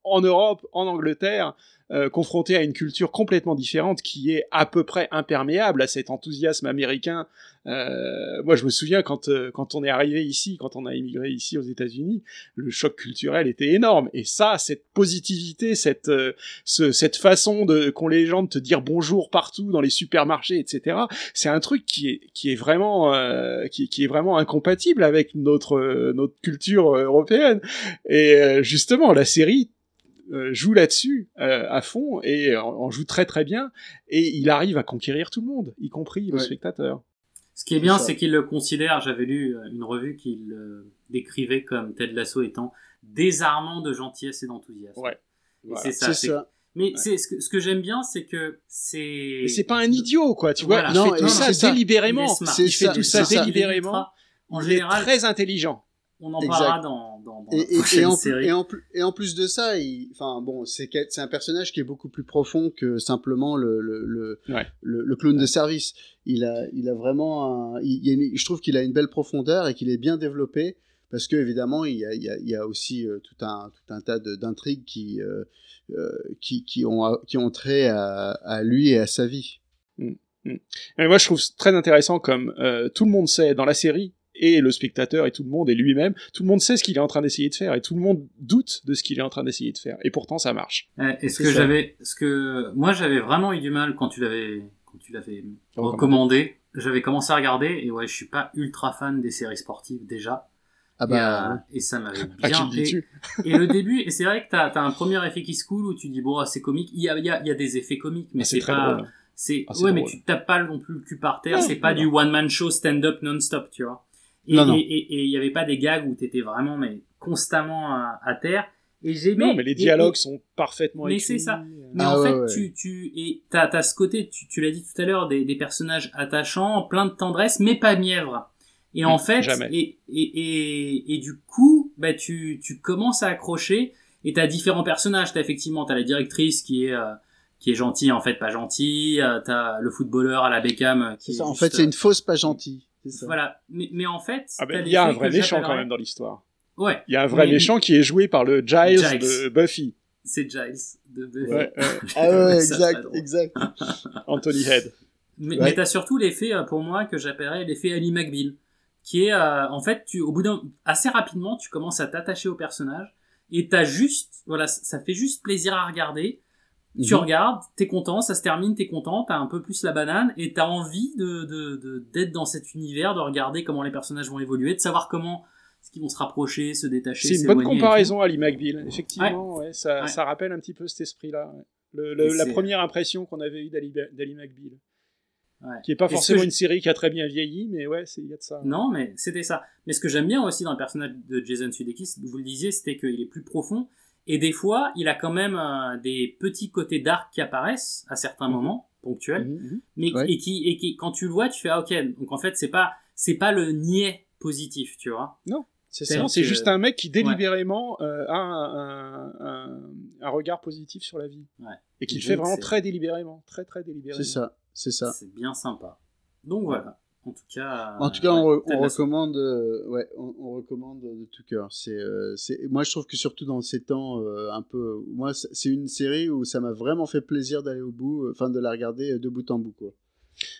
en Europe, en Angleterre, euh, confronté à une culture complètement différente qui est à peu près imperméable à cet enthousiasme américain. Euh, moi, je me souviens quand euh, quand on est arrivé ici, quand on a immigré ici aux États-Unis, le choc culturel était énorme. Et ça, cette positivité, cette euh, ce- cette façon de qu'ont les gens de te dire bonjour partout dans les supermarchés, etc. C'est un truc qui est qui est vraiment euh, qui, qui est vraiment incompatible avec notre euh, notre culture européenne. Et justement, la série joue là-dessus euh, à fond et en, en joue très très bien et il arrive à conquérir tout le monde, y compris le Ouais. spectateur. Ce qui est bien, C'est qu'il le considère, j'avais lu euh, une revue qui le décrivait comme Ted Lasso étant désarmant de gentillesse et d'enthousiasme. Ouais. Voilà. c'est ça. C'est c'est- ça. Mais c'est ce que, ce que j'aime bien, c'est que c'est. Mais c'est pas un idiot quoi, tu Voilà. vois, il Non, fait et tout ça ça. délibérément. Il Il fait ça, tout ça délibérément. En il général, est très intelligent. On en Exact. parlera dans, dans, dans Et, la et prochaine en, série. et, en, plus- et en plus de ça, enfin bon, c'est un personnage qui est beaucoup plus profond que simplement le le, le, Ouais. le, le clown de service. Il a il a vraiment, un, il, il y a une- je trouve qu'il a une belle profondeur et qu'il est bien développé parce que évidemment il y a, il y a, il y a aussi euh, tout un tout un tas de- d'intrigues qui euh, euh, qui qui ont qui ont trait à, à lui et à sa vie. Mais moi je trouve très intéressant comme euh, tout le monde sait dans la série et le spectateur et tout le monde et lui-même, tout le monde sait ce qu'il est en train d'essayer de faire et tout le monde doute de ce qu'il est en train d'essayer de faire et pourtant ça marche. Euh, Et ce que j'avais, ce que moi j'avais vraiment eu du mal quand tu l'avais, quand tu l'avais Recommandé. J'avais commencé à regarder et ouais, je suis pas ultra fan des séries sportives déjà. Ah et, bah euh, et ça m'avait Ah, bien. et, et le début, et c'est vrai que t'as as un premier effet qui se coule où tu dis bon, ah, c'est comique. Il y a, il y, a, il y a des effets comiques, mais Ah, c'est pas. drôle. C'est Ah, c'est ouais, mais tu tapes pas non plus le cul par terre. C'est pas non, du one man show stand up non stop, tu vois. Et Non, non. et- et- et il y avait pas des gags où t'étais vraiment mais constamment à, à terre. Et j'aimais. Non, mais les dialogues et- sont parfaitement Mais c'est ça. mais Ah en ouais, fait, ouais. tu, tu, et t'as, t'as ce côté, tu, tu l'as dit tout à l'heure, des, des personnages attachants, plein de tendresse, mais pas mièvre. Et en Mm, fait, jamais. et, et, et, et du coup, bah, tu, tu commences à accrocher, et t'as différents personnages. T'as effectivement, t'as la directrice qui est, euh, qui est gentille, en fait, pas gentille. euh, t'as le footballeur à la Beckham euh, qui c'est ça. est En juste, fait, c'est euh, une fausse pas gentille. Ça. Voilà. Mais, mais en fait, Ah ben, il y a un vrai méchant quand même dans l'histoire. Ouais. Il y a un vrai Mais- méchant qui est joué par le Giles, Giles. de Buffy. C'est Giles de Buffy. Ouais. Ah ouais, exact, exact. Anthony Head. Mais, Ouais. mais t'as surtout l'effet, euh, pour moi, que j'appellerais l'effet Ali McBeal, qui est, euh, en fait, tu, au bout d'un, assez rapidement, tu commences à t'attacher au personnage, et t'as juste, voilà, ça ça fait juste plaisir à regarder. Tu Mhm. regardes, t'es content, ça se termine, t'es content, t'as un peu plus la banane, et t'as envie de, de, de- d'être dans cet univers, de regarder comment les personnages vont évoluer, de savoir comment, est-ce qu'ils vont se rapprocher, se détacher, C'est une bonne comparaison, Ali McBeal. Effectivement, ouais, ça, Ouais. ça rappelle un petit peu cet esprit-là. Le- le- la première impression qu'on avait eue d'Ali d'Ali McBeal. Ouais. Qui est pas Et ce forcément je- une série qui a très bien vieilli, mais ouais, il y a de ça. Non, mais c'était ça. Mais ce que j'aime bien aussi dans le personnage de Jason Sudeikis, vous le disiez, c'était qu'il est plus profond. Et des fois, il a quand même euh, des petits côtés dark qui apparaissent à certains Mhm. moments, ponctuels. Mhm. Mais Ouais. et qui, et qui, quand tu le vois, tu fais ah, ok. Donc en fait, c'est pas, c'est pas le niais positif, tu vois. C'est C'est ça, c'est juste un mec qui délibérément euh, a un, un- un- un regard positif sur la vie. Ouais. Et qui le fait vraiment très délibérément. Très, très délibérément. C'est ça, c'est ça. C'est bien sympa. Donc voilà. En tout cas. En tout cas, on, re- recommande, euh, ouais, on, on recommande de tout cœur. C'est, euh, c'est, moi, je trouve que surtout dans ces temps euh, un peu, moi, c'est une série où ça m'a vraiment fait plaisir d'aller au bout, euh, enfin, de la regarder de bout en bout, quoi.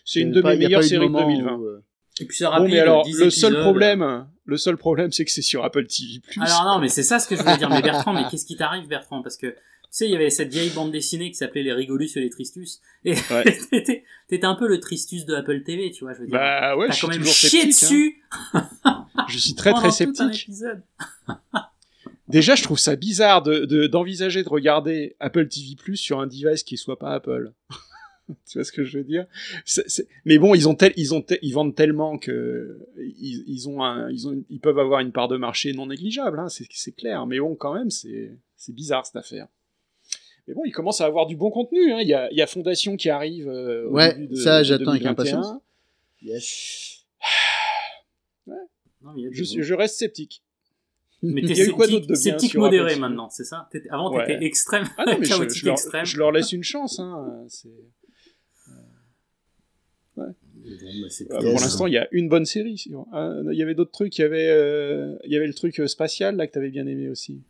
C'est une de mes meilleures séries de moment 2020. où, euh, Et puis c'est Bon, mais alors, 10 le seul problème, le seul problème, c'est que c'est sur Apple TV+. Alors non, mais c'est ça ce que je voulais dire. Mais Bertrand, mais qu'est-ce qui t'arrive, Bertrand? Parce que sais, il y avait cette vieille bande dessinée qui s'appelait Les Rigolus et les Tristus. Et Ouais. t'étais, t'étais un peu le Tristus de Apple TV, tu vois. Je veux dire. Bah ouais, T'as je suis quand même toujours chié sceptique. hein. dessus. Je suis très très sceptique. Déjà, je trouve ça bizarre de de- d'envisager de, regarder Apple TV Plus sur un device qui soit pas Apple. tu vois ce que je veux dire? Mais bon, ils ont tel, ils ont tel- ils vendent tellement que ils, ils ont un, ils ont, ils peuvent avoir une part de marché non négligeable. Hein, c'est c'est clair. Mais bon, quand même, c'est c'est bizarre cette affaire. Mais bon, ils commencent à avoir du bon contenu. hein. Il y, a, il y a Fondation qui arrive. euh, au Ouais, début de- ça, j'attends avec 2021. impatience. Yes. Non, mais il y a Je, reste sceptique. Mais Il t'es y a eu quoi d'autre sceptique, modéré Apple maintenant, c'est ça? T'étais- Avant, Ouais. t'étais extrême, Ah non, mais je, chaotique je leur, extrême. je leur laisse une chance. Hein. c'est- Bon, bah, Euh, Pour l'instant, il y a une bonne série. euh, Il y avait d'autres trucs. Il y avait, euh, il y avait le truc euh, spatial là que t'avais bien aimé aussi.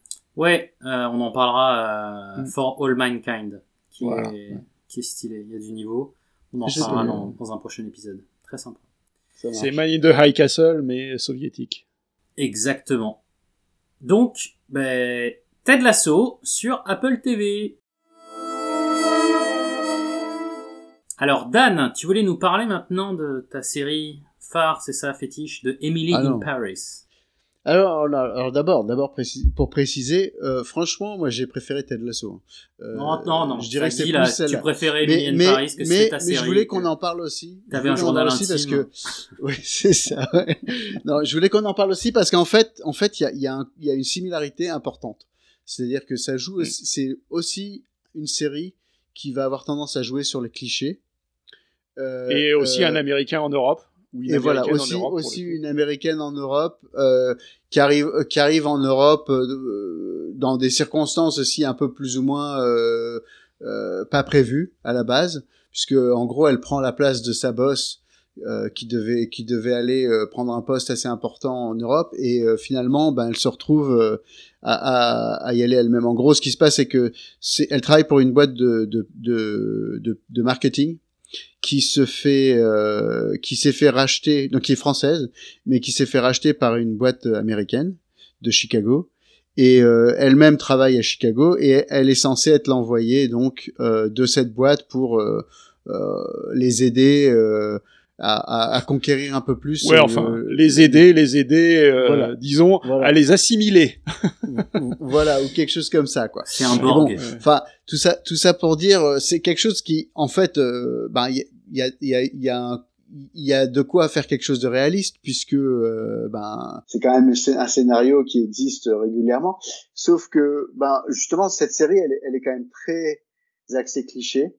Ouais, euh, on en parlera euh, Mm. For All Mankind, qui, Voilà. est, qui est stylé. Il y a du niveau. On en parlera dans, dans un prochain épisode. Très sympa. C'est Man in the High Castle, mais soviétique. Exactement. Donc, ben, Ted Lasso sur Apple TV. Alors Dan, tu voulais nous parler maintenant de ta série phare, c'est ça, fétiche, de Emily Ah in. Paris. Alors, alors, alors d'abord, d'abord précis- pour préciser, euh, franchement, moi j'ai préféré Ted Lasso. Euh, non, non, non. Je dirais que c'est plus là, tu préférais Emily Mais, in mais, Paris que mais, c'est ta mais série. je voulais qu'on en parle aussi. Je T'avais voulais un qu'on en parle journal aussi parce intime. que, oui, c'est ça. ouais. Non, je voulais qu'on en parle aussi parce qu'en fait, en fait, il y a, il y, a y a une similarité importante. C'est-à-dire que ça joue, c'est aussi une série qui va avoir tendance à jouer sur les clichés. Euh, Et aussi euh, un Américain en Europe. Ou une et voilà, aussi, Europe, aussi une américaine en Europe euh, qui arrive, euh, qui arrive en Europe euh, dans des circonstances aussi un peu plus ou moins euh, euh, pas prévues à la base, puisque en gros elle prend la place de sa boss euh, qui devait qui devait aller euh, prendre un poste assez important en Europe et euh, finalement ben elle se retrouve euh, à, à, à y aller elle-même. En gros, ce qui se passe c'est que c'est elle travaille pour une boîte de de de, de, de marketing qui se fait euh, qui s'est fait racheter donc qui est française mais qui s'est fait racheter par une boîte américaine de Chicago. Et euh, elle-même travaille à Chicago et elle est censée être l'envoyée donc euh, de cette boîte pour euh, euh, les aider à, à, à conquérir un peu plus Ouais, euh, enfin, les aider, les aider, euh, Voilà. disons, Voilà. à les assimiler. voilà ou quelque chose comme ça quoi C'est un bon, Enfin, tout ça, tout ça pour dire, euh, c'est quelque chose qui, en fait, euh, ben, il y a, il y a, il y a, un- il y a de quoi faire quelque chose de réaliste, puisque, euh, ben, c'est quand même un scénario qui existe régulièrement. Sauf que, ben, justement, cette série, elle, est- elle est quand même très axée cliché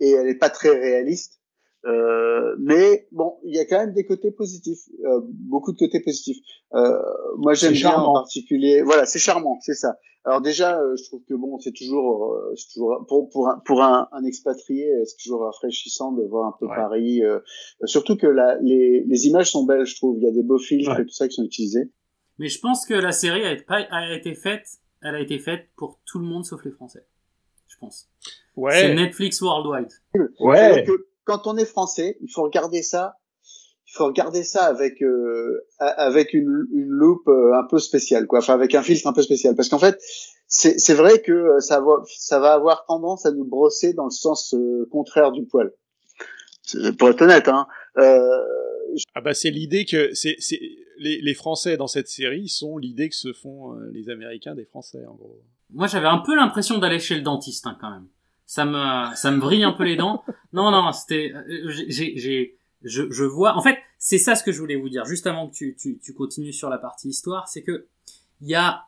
et elle est pas très réaliste. Euh, mais bon, il y a quand même des côtés positifs, euh, beaucoup de côtés positifs. Euh, moi, j'aime C'est bien en particulier. Voilà, c'est charmant, c'est ça. Alors déjà, euh, je trouve que bon, c'est toujours, euh, c'est toujours pour pour un, pour un, un expatrié, c'est toujours rafraîchissant de voir un peu Ouais. Paris. euh, surtout que la, les les images sont belles, je trouve. Il y a des beaux filtres Ouais. et tout ça qui sont utilisés. Mais je pense que la série a été, pas- a été faite, elle a été faite pour tout le monde sauf les Français. Je pense. C'est Ouais, Netflix Worldwide. Que quand on est français, il faut regarder ça il faut regarder ça avec euh, avec une, une loupe euh, un peu spéciale quoi. Enfin avec un filtre un peu spécial. Parce qu'en fait c'est c'est vrai que euh, ça va ça va avoir tendance à nous brosser dans le sens contraire du poil. Pour être honnête hein. Ah bah c'est l'idée que c'est c'est les, les Français dans cette série sont l'idée que se font les Américains des Français en gros. Moi j'avais un peu l'impression d'aller chez le dentiste hein, quand même ça me ça me brille un peu les dents non non c'était j'ai j'ai je, je vois. En fait, c'est ça ce que je voulais vous dire. Juste avant que tu, tu, tu continues sur la partie histoire, c'est que il y a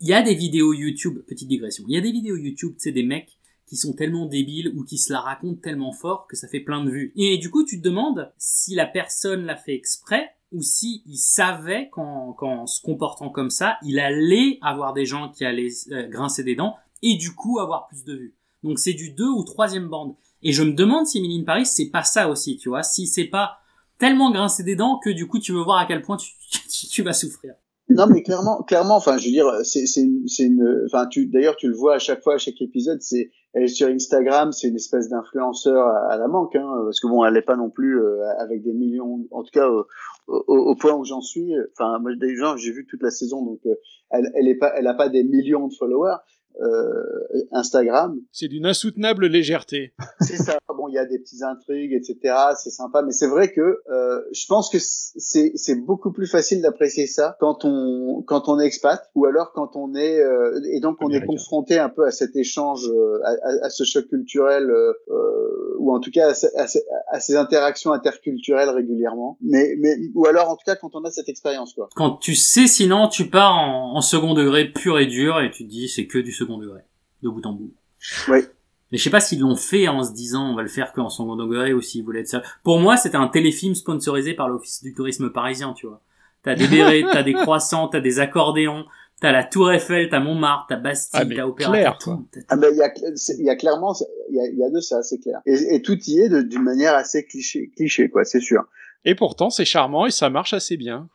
il y a des vidéos YouTube. Petite digression. Il y a des vidéos YouTube, c'est des mecs qui sont tellement débiles ou qui se la racontent tellement fort que ça fait plein de vues. Et du coup, tu te demandes si la personne l'a fait exprès ou si il savait qu'en, se comportant comme ça, il allait avoir des gens qui allaient euh, grincer des dents et du coup avoir plus de vues. Donc c'est du deux ou troisième bande. Et je me demande si Emily Paris, c'est pas ça aussi, tu vois. Si c'est pas tellement grincer des dents que du coup tu veux voir à quel point tu, vas souffrir. Non mais clairement, clairement, enfin je veux dire, c'est une, enfin tu d'ailleurs tu le vois à chaque fois à chaque épisode, c'est elle est sur Instagram, c'est une espèce d'influenceur à, la manque, hein, parce que bon elle est pas non plus euh, avec des millions, en tout cas au, au, point où j'en suis. Enfin moi des gens j'ai vu toute la saison donc euh, elle elle est pas, elle a pas des millions de followers, euh, Instagram. C'est d'une insoutenable légèreté. c'est ça. Bon, il y a des petites intrigues, etc. C'est sympa, mais c'est vrai que euh, je pense que c'est c'est beaucoup plus facile d'apprécier ça quand on quand on est expat ou alors quand on est euh, et donc on est confronté un peu à cet échange, euh, à, à, ce choc culturel euh, ou en tout cas à, à, ces interactions interculturelles régulièrement. Mais mais ou alors en tout cas quand on a cette expérience quoi. Quand tu sais, sinon tu pars en, en second degré pur et dur et tu te dis c'est que du second second degré, de bout en bout. Oui. Mais je sais pas s'ils l'ont fait en se disant on va le faire qu'en second degré ou s'ils voulaient être sérieux. Pour moi, c'était un téléfilm sponsorisé par l'Office du tourisme parisien, tu vois. T'as des bérets, t'as des croissants, t'as des accordéons, t'as la Tour Eiffel, t'as Montmartre, t'as Bastille, ah, t'as Opéra, t'as tout. Ah ben il y a, il y a clairement, il y a, y a de ça, c'est clair. Et, et, tout y est d'une manière assez cliché, cliché quoi, c'est sûr. Et pourtant, c'est charmant et ça marche assez bien.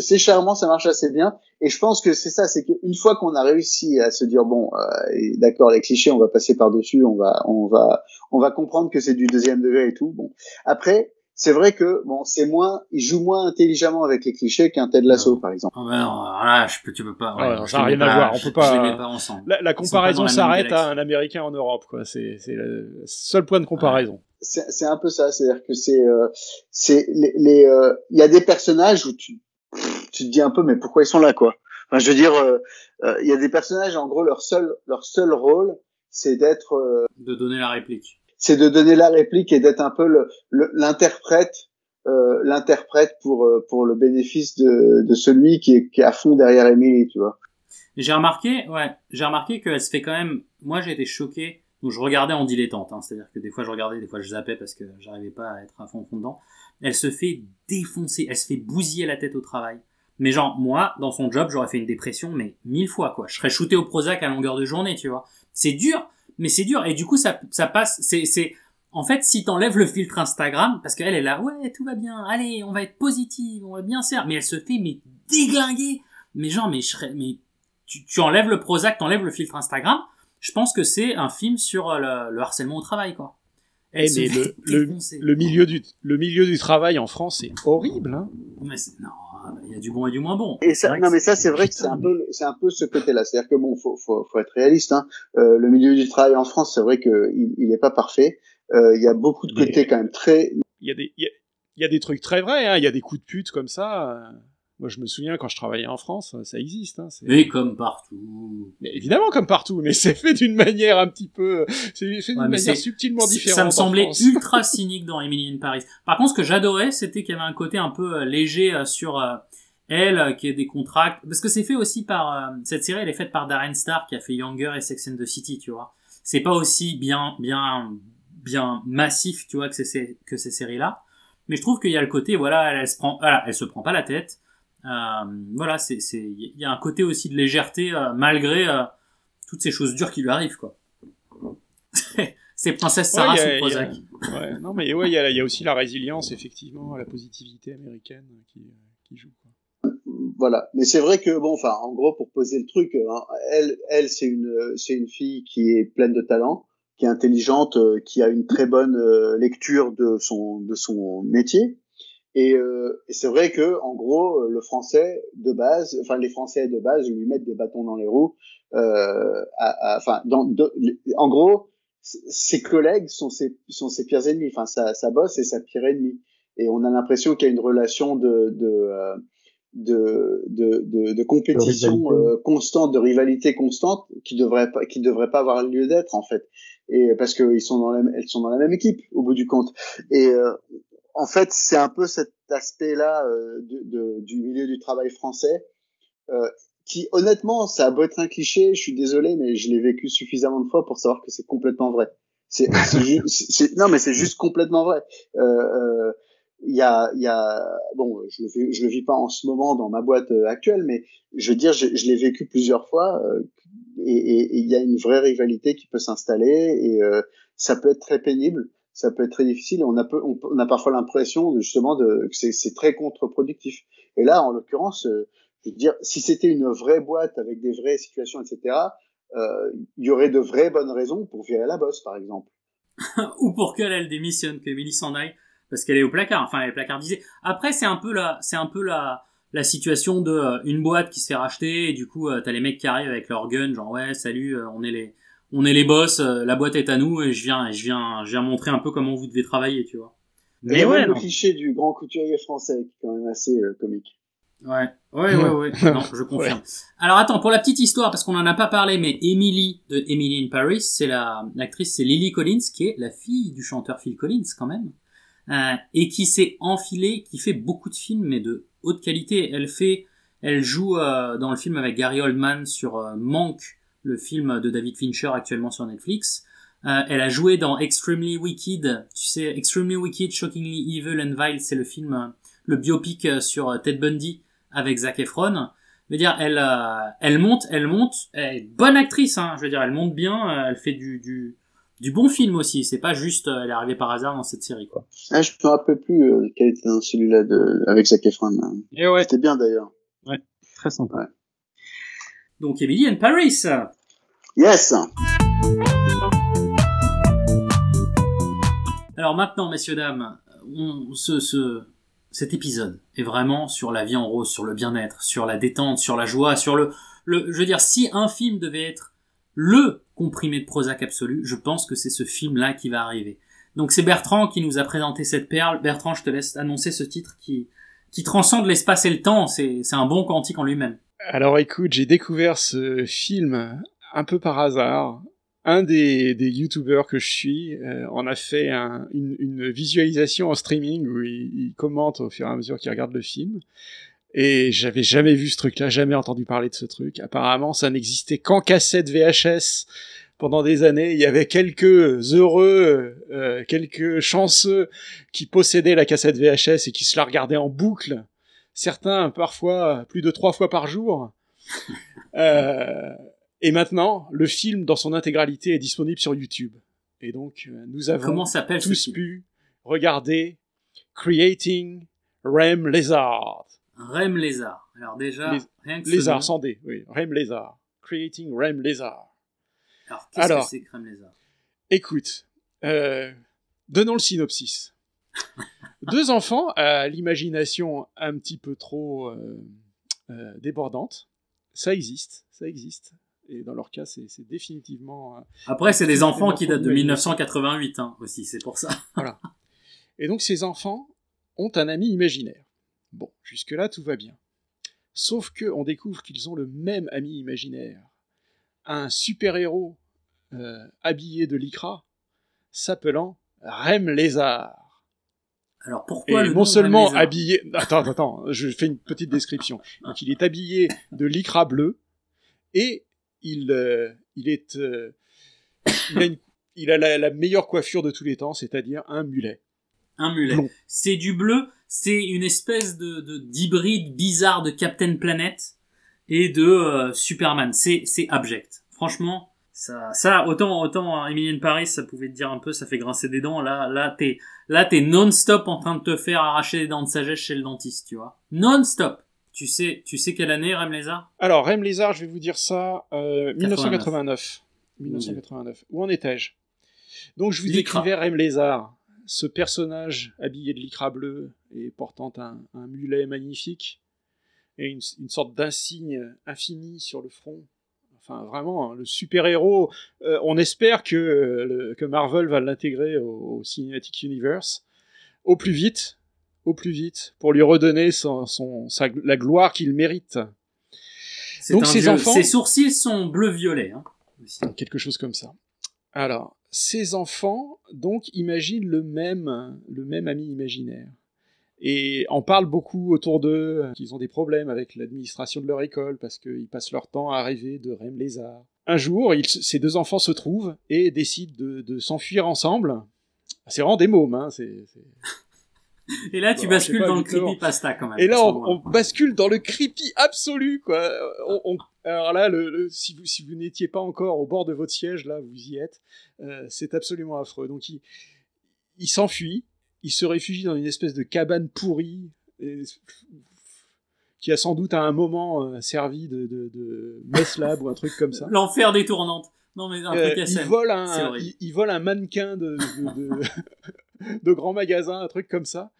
C'est charmant, ça marche assez bien. Et je pense que c'est ça, c'est qu'une fois qu'on a réussi à se dire bon, euh, d'accord, les clichés, on va passer par dessus, on va, on va, on va comprendre que c'est du deuxième degré et tout. Bon, après, c'est vrai que bon, c'est moins, il joue moins intelligemment avec les clichés qu'un Ted Lasso, par exemple. Oh ben non, là, je peux, tu peux pas. Ouais, ça n'a rien à voir. On peut pas. pas ensemble. La, la comparaison s'arrête à un Américain en Europe, quoi. C'est, c'est le seul point de comparaison c'est un peu ça, c'est-à-dire que c'est euh, c'est les il euh, y a des personnages où tu tu te dis un peu mais pourquoi ils sont là quoi. Enfin, je veux dire il euh, euh, y a des personnages en gros leur seul leur seul rôle c'est d'être de donner la réplique. C'est de donner la réplique et d'être un peu l'interprète l'interprète pour pour le bénéfice de de celui qui est qui est à fond derrière Emily, tu vois. J'ai remarqué ouais, j'ai remarqué qu'elle se fait quand même moi j'ai été choqué donc je regardais en dilettante, hein, c'est-à-dire que des fois je regardais, des fois je zappais parce que j'arrivais pas à être à fond, fond dedans. Elle se fait défoncer, elle se fait bousiller la tête au travail. Mais genre, moi, dans son job, j'aurais fait une dépression, mais mille fois, quoi. Je serais shooté au Prozac à longueur de journée, tu vois. C'est dur, mais c'est dur. Et du coup, ça, ça passe, c'est, c'est, en fait, si t'enlèves le filtre Instagram, parce qu'elle est là, ouais, tout va bien, allez, on va être positive, on va bien faire, mais elle se fait, mais déglinguer. Mais genre, mais je serais, mais tu, tu enlèves le Prozac, t'enlèves le filtre Instagram, je pense que c'est un film sur euh, le, harcèlement au travail, quoi. Eh, mais le, le, milieu du, le milieu du travail en France, c'est horrible, hein. Mais non, il y a du bon et du moins bon. Et ça, non, mais ça, c'est vrai que c'est un peu, c'est un peu ce côté-là. C'est-à-dire que bon, faut, faut, faut être réaliste, hein. Euh, le milieu du travail en France, c'est vrai qu'il il est pas parfait. Euh, il y a beaucoup de côtés quand même très. Il y a des, il y a, des trucs très vrais, hein. Il y a des coups de pute comme ça. Moi, je me souviens quand je travaillais en France, ça existe. Hein, mais comme partout. Mais évidemment, comme partout, mais c'est fait d'une manière un petit peu, c'est fait d'une manière subtilement différente. Ça me semblait ultra cynique dans Emily in Paris. Par contre, ce que j'adorais, c'était qu'il y avait un côté un peu euh, léger euh, sur euh, elle, qui est des contrats, parce que c'est fait aussi par cette série, elle est faite par Darren Star qui a fait Younger et Sex and the City, tu vois. C'est pas aussi bien, bien, bien massif, tu vois, que ces que ces séries-là. Mais je trouve qu'il y a le côté, voilà, elle, elle se prend, voilà, elle se prend pas la tête euh, voilà, c'est il y a un côté aussi de légèreté euh, malgré euh, toutes ces choses dures qui lui arrivent quoi. c'est Princesse Sarah ouais, Prozac. Ouais, non mais ouais, il y a, y a, aussi la résilience effectivement, la positivité américaine qui, qui joue. Quoi. Voilà, mais c'est vrai que bon, enfin, en gros, pour poser le truc, hein, elle, elle, c'est une, c'est une fille qui est pleine de talent. qui est intelligente, euh, qui a une très bonne euh, lecture de son de son métier. Et, euh, et c'est vrai que en gros, le français de base, enfin les Français de base lui mettent des bâtons dans les roues. Euh, à, à, enfin, dans, de, en gros, ses collègues sont ses sont ses pires ennemis. Enfin, sa, sa boss est sa pire ennemie. Et on a l'impression qu'il y a une relation de de euh, de, de, de, de compétition euh, constante, de rivalité constante, qui devrait pas, qui devrait pas avoir lieu d'être en fait, et parce que ils sont dans la, elles sont dans la même équipe au bout du compte. Et euh, en fait, c'est un peu cet aspect-là euh, de, de, du milieu du travail français euh, qui, honnêtement, ça a beau être un cliché, je suis désolé, mais je l'ai vécu suffisamment de fois pour savoir que c'est complètement vrai. C'est, non, mais c'est juste complètement vrai. Euh, il y a, il y a, bon, je le, je le vis pas en ce moment dans ma boîte euh, actuelle, mais je veux dire, je, je l'ai vécu plusieurs fois, euh, et il y a une vraie rivalité qui peut s'installer, et euh, ça peut être très pénible, ça peut être très difficile, on a, peu, on, a parfois l'impression justement de, que c'est très contre-productif. Et là, en l'occurrence, je veux dire, si c'était une vraie boîte avec des vraies situations, etc., il y aurait de vraies bonnes raisons pour virer la bosse, par exemple. Ou pour qu'elle elle démissionne, que Millie s'en aille parce qu'elle est au placard. Enfin, elle est placardisée. Après, c'est un peu la, c'est un peu la, la situation de euh, une boîte qui se fait racheter et du coup, euh, t'as les mecs qui arrivent avec leur gun, genre ouais, salut, euh, on est les, on est les boss, la boîte est à nous et je viens, je viens, je viens montrer un peu comment vous devez travailler, tu vois. Mais ouais, le cliché du grand couturier français qui est quand même assez comique. Ouais, ouais, ouais, ouais. non, je confirme. Alors attends, pour la petite histoire, parce qu'on en a pas parlé, mais Emily de Emily in Paris, c'est la l'actrice, c'est Lily Collins, qui est la fille du chanteur Phil Collins quand même. Euh, et qui s'est enfilée, qui fait beaucoup de films, mais de haute qualité. Elle fait, elle joue euh, dans le film avec Gary Oldman sur euh, Monk, le film de David Fincher actuellement sur Netflix. elle a joué dans Extremely Wicked, tu sais, Extremely Wicked, Shockingly Evil and Vile, c'est le film, le biopic sur Ted Bundy avec Zac Efron. Je veux dire, elle, elle monte, elle monte, elle est bonne actrice, hein, je veux dire, elle monte bien, elle fait du, du, du bon film aussi. C'est pas juste euh, elle est arrivée par hasard dans cette série quoi. Ah, je me rappelle plus euh, quel était dans celui-là de avec Zac Efron. Et ouais. C'était bien d'ailleurs. Ouais, très sympa. Ouais. Donc Emily in Paris. Yes. Alors maintenant, messieurs dames, on, ce, ce, cet épisode est vraiment sur la vie en rose, sur le bien-être, sur la détente, sur la joie, sur le, le, je veux dire, si un film devait être le comprimé de Prozac absolu, je pense que c'est ce film-là qui va arriver. Donc c'est Bertrand qui nous a présenté cette perle. Bertrand, je te laisse annoncer ce titre qui, qui transcende l'espace et le temps. C'est, c'est un bon quantique en lui-même. Alors écoute, j'ai découvert ce film un peu par hasard. Un des, des youtubeurs que je suis euh, en a fait un, une, une, visualisation en streaming où il, il, commente au fur et à mesure qu'il regarde le film. Et j'avais jamais vu ce truc-là, jamais entendu parler de ce truc. Apparemment, ça n'existait qu'en cassette VHS pendant des années. Il y avait quelques heureux, euh, quelques chanceux qui possédaient la cassette VHS et qui se la regardaient en boucle. Certains, parfois, plus de trois fois par jour. Euh, et maintenant, le film dans son intégralité est disponible sur YouTube. Et donc, euh, nous avons tous pu regarder Creating Rem Lézard. Rem Lézard. Alors déjà, rien que Lézard, sans D, oui. Rem Lézard. Creating Rem Lézard. Alors, qu'est-ce que c'est Rem Lézard Écoute, euh, donnons le synopsis. Deux enfants à l'imagination un petit peu trop euh, euh, débordante. Ça existe, ça existe. Et dans leur cas, c'est définitivement. Euh, Après, c'est des enfants qui datent de 1988 hein, aussi, c'est pour ça. voilà. Et donc, ces enfants ont un ami imaginaire. Bon, jusque-là, tout va bien. Sauf que on découvre qu'ils ont le même ami imaginaire. Un super-héros habillé de lycra, s'appelant Rem Lézard. Alors pourquoi Et le non seulement habillé... Attends, attends, je fais une petite description. Donc il est habillé de lycra bleu, et il, euh, il est... Euh, il a, une, il a la, la, meilleure coiffure de tous les temps, c'est-à-dire un mulet. Un mulet. C'est du bleu, c'est une espèce de d'hybride bizarre de Captain Planet et de euh, Superman. C'est c'est abject. Franchement, ça ça autant autant Emily Paris, ça pouvait te dire un peu, ça fait grincer des dents. Là là t'es là t'es non-stop en train de te faire arracher les dents de sagesse chez le dentiste, tu vois. Non-stop. Tu sais tu sais quelle année Rem Lézard? Alors Rem Lézard, je vais vous dire ça, euh, 1989. 1989. Où en étais-je? Donc je vous décrivais Rem Lézard, ce personnage habillé de lycra bleu et portant un, un mulet magnifique et une, une sorte d'insigne infini sur le front. Enfin, vraiment, hein, le super-héros. euh, on espère que, euh, le- que Marvel va l'intégrer au, au Cinematic Universe au plus vite, au plus vite, pour lui redonner son, son- sa- la gloire qu'il mérite. Donc vieux- enfants- Ses sourcils sont bleu-violet. Hein, quelque chose comme ça. Alors, ces enfants, donc, imaginent le même, le même ami imaginaire. Et en parlent beaucoup autour d'eux, euh, qu'ils ont des problèmes avec l'administration de leur école parce qu'ils passent leur temps à rêver de Rem Lézard. Un jour, ils ces deux enfants se trouvent et décident de, de s'enfuir ensemble. C'est vraiment des mômes, hein. c'est- Et là, tu Bon, bascules pas dans le creepypasta quand même. Et là, on, on bascule dans le creepy absolu, quoi. On- on- alors là, le, le- si vous, si vous n'étiez pas encore au bord de votre siège, là, vous y êtes. Euh, c'est absolument affreux. Donc, il, il s'enfuit, il se réfugie dans une espèce de cabane pourrie, et- qui a sans doute à un moment euh, servi de, de, de mess lab ou un truc comme ça. L'enfer des tournantes. Non, mais un Euh, truc à il, vole un, il, il vole un mannequin de, de, de, de grand magasin, un truc comme ça,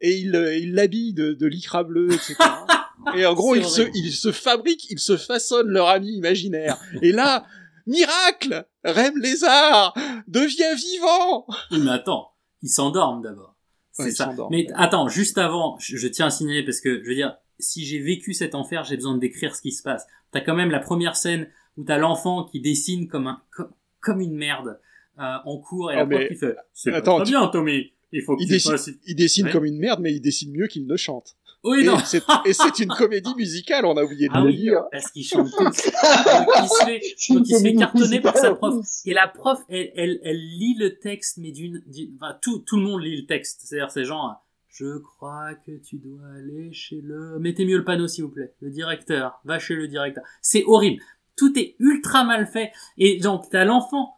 et il euh, il l'habille de, de lycra bleu, etc. Et en gros, ils se, ils se fabriquent, ils se façonnent leur ami imaginaire. Et là, miracle Rem Lézard devient vivant Oui, mais attends, ils s'endorment d'abord. C'est Ouais, ça. Mais attends, juste avant, je, je tiens à signaler parce que je veux dire, si j'ai vécu cet enfer, j'ai besoin de décrire ce qui se passe. T'as quand même la première scène où t'as l'enfant qui dessine comme un comme, comme une merde euh, en cours et Oh, la prof qui fait c'est pas bien Tommy. Il faut que Il tu dessine, fasses. il dessine Ouais. comme une merde, mais il dessine mieux qu'il ne chante. Oui Et non. c'est- et c'est une comédie musicale, on a oublié de Ah le oui, dire. parce qu'il chante tout. Donc il se fait, donc il se fait cartonner par sa prof. Et la prof, elle, elle, elle lit le texte, mais d'une, d'une- enfin, tout, tout le monde lit le texte. C'est-à-dire, c'est genre, je crois que tu dois aller chez le, mettez mieux le panneau, s'il vous plaît. Le directeur. Va chez le directeur. C'est horrible. Tout est ultra mal fait. Et donc, t'as l'enfant.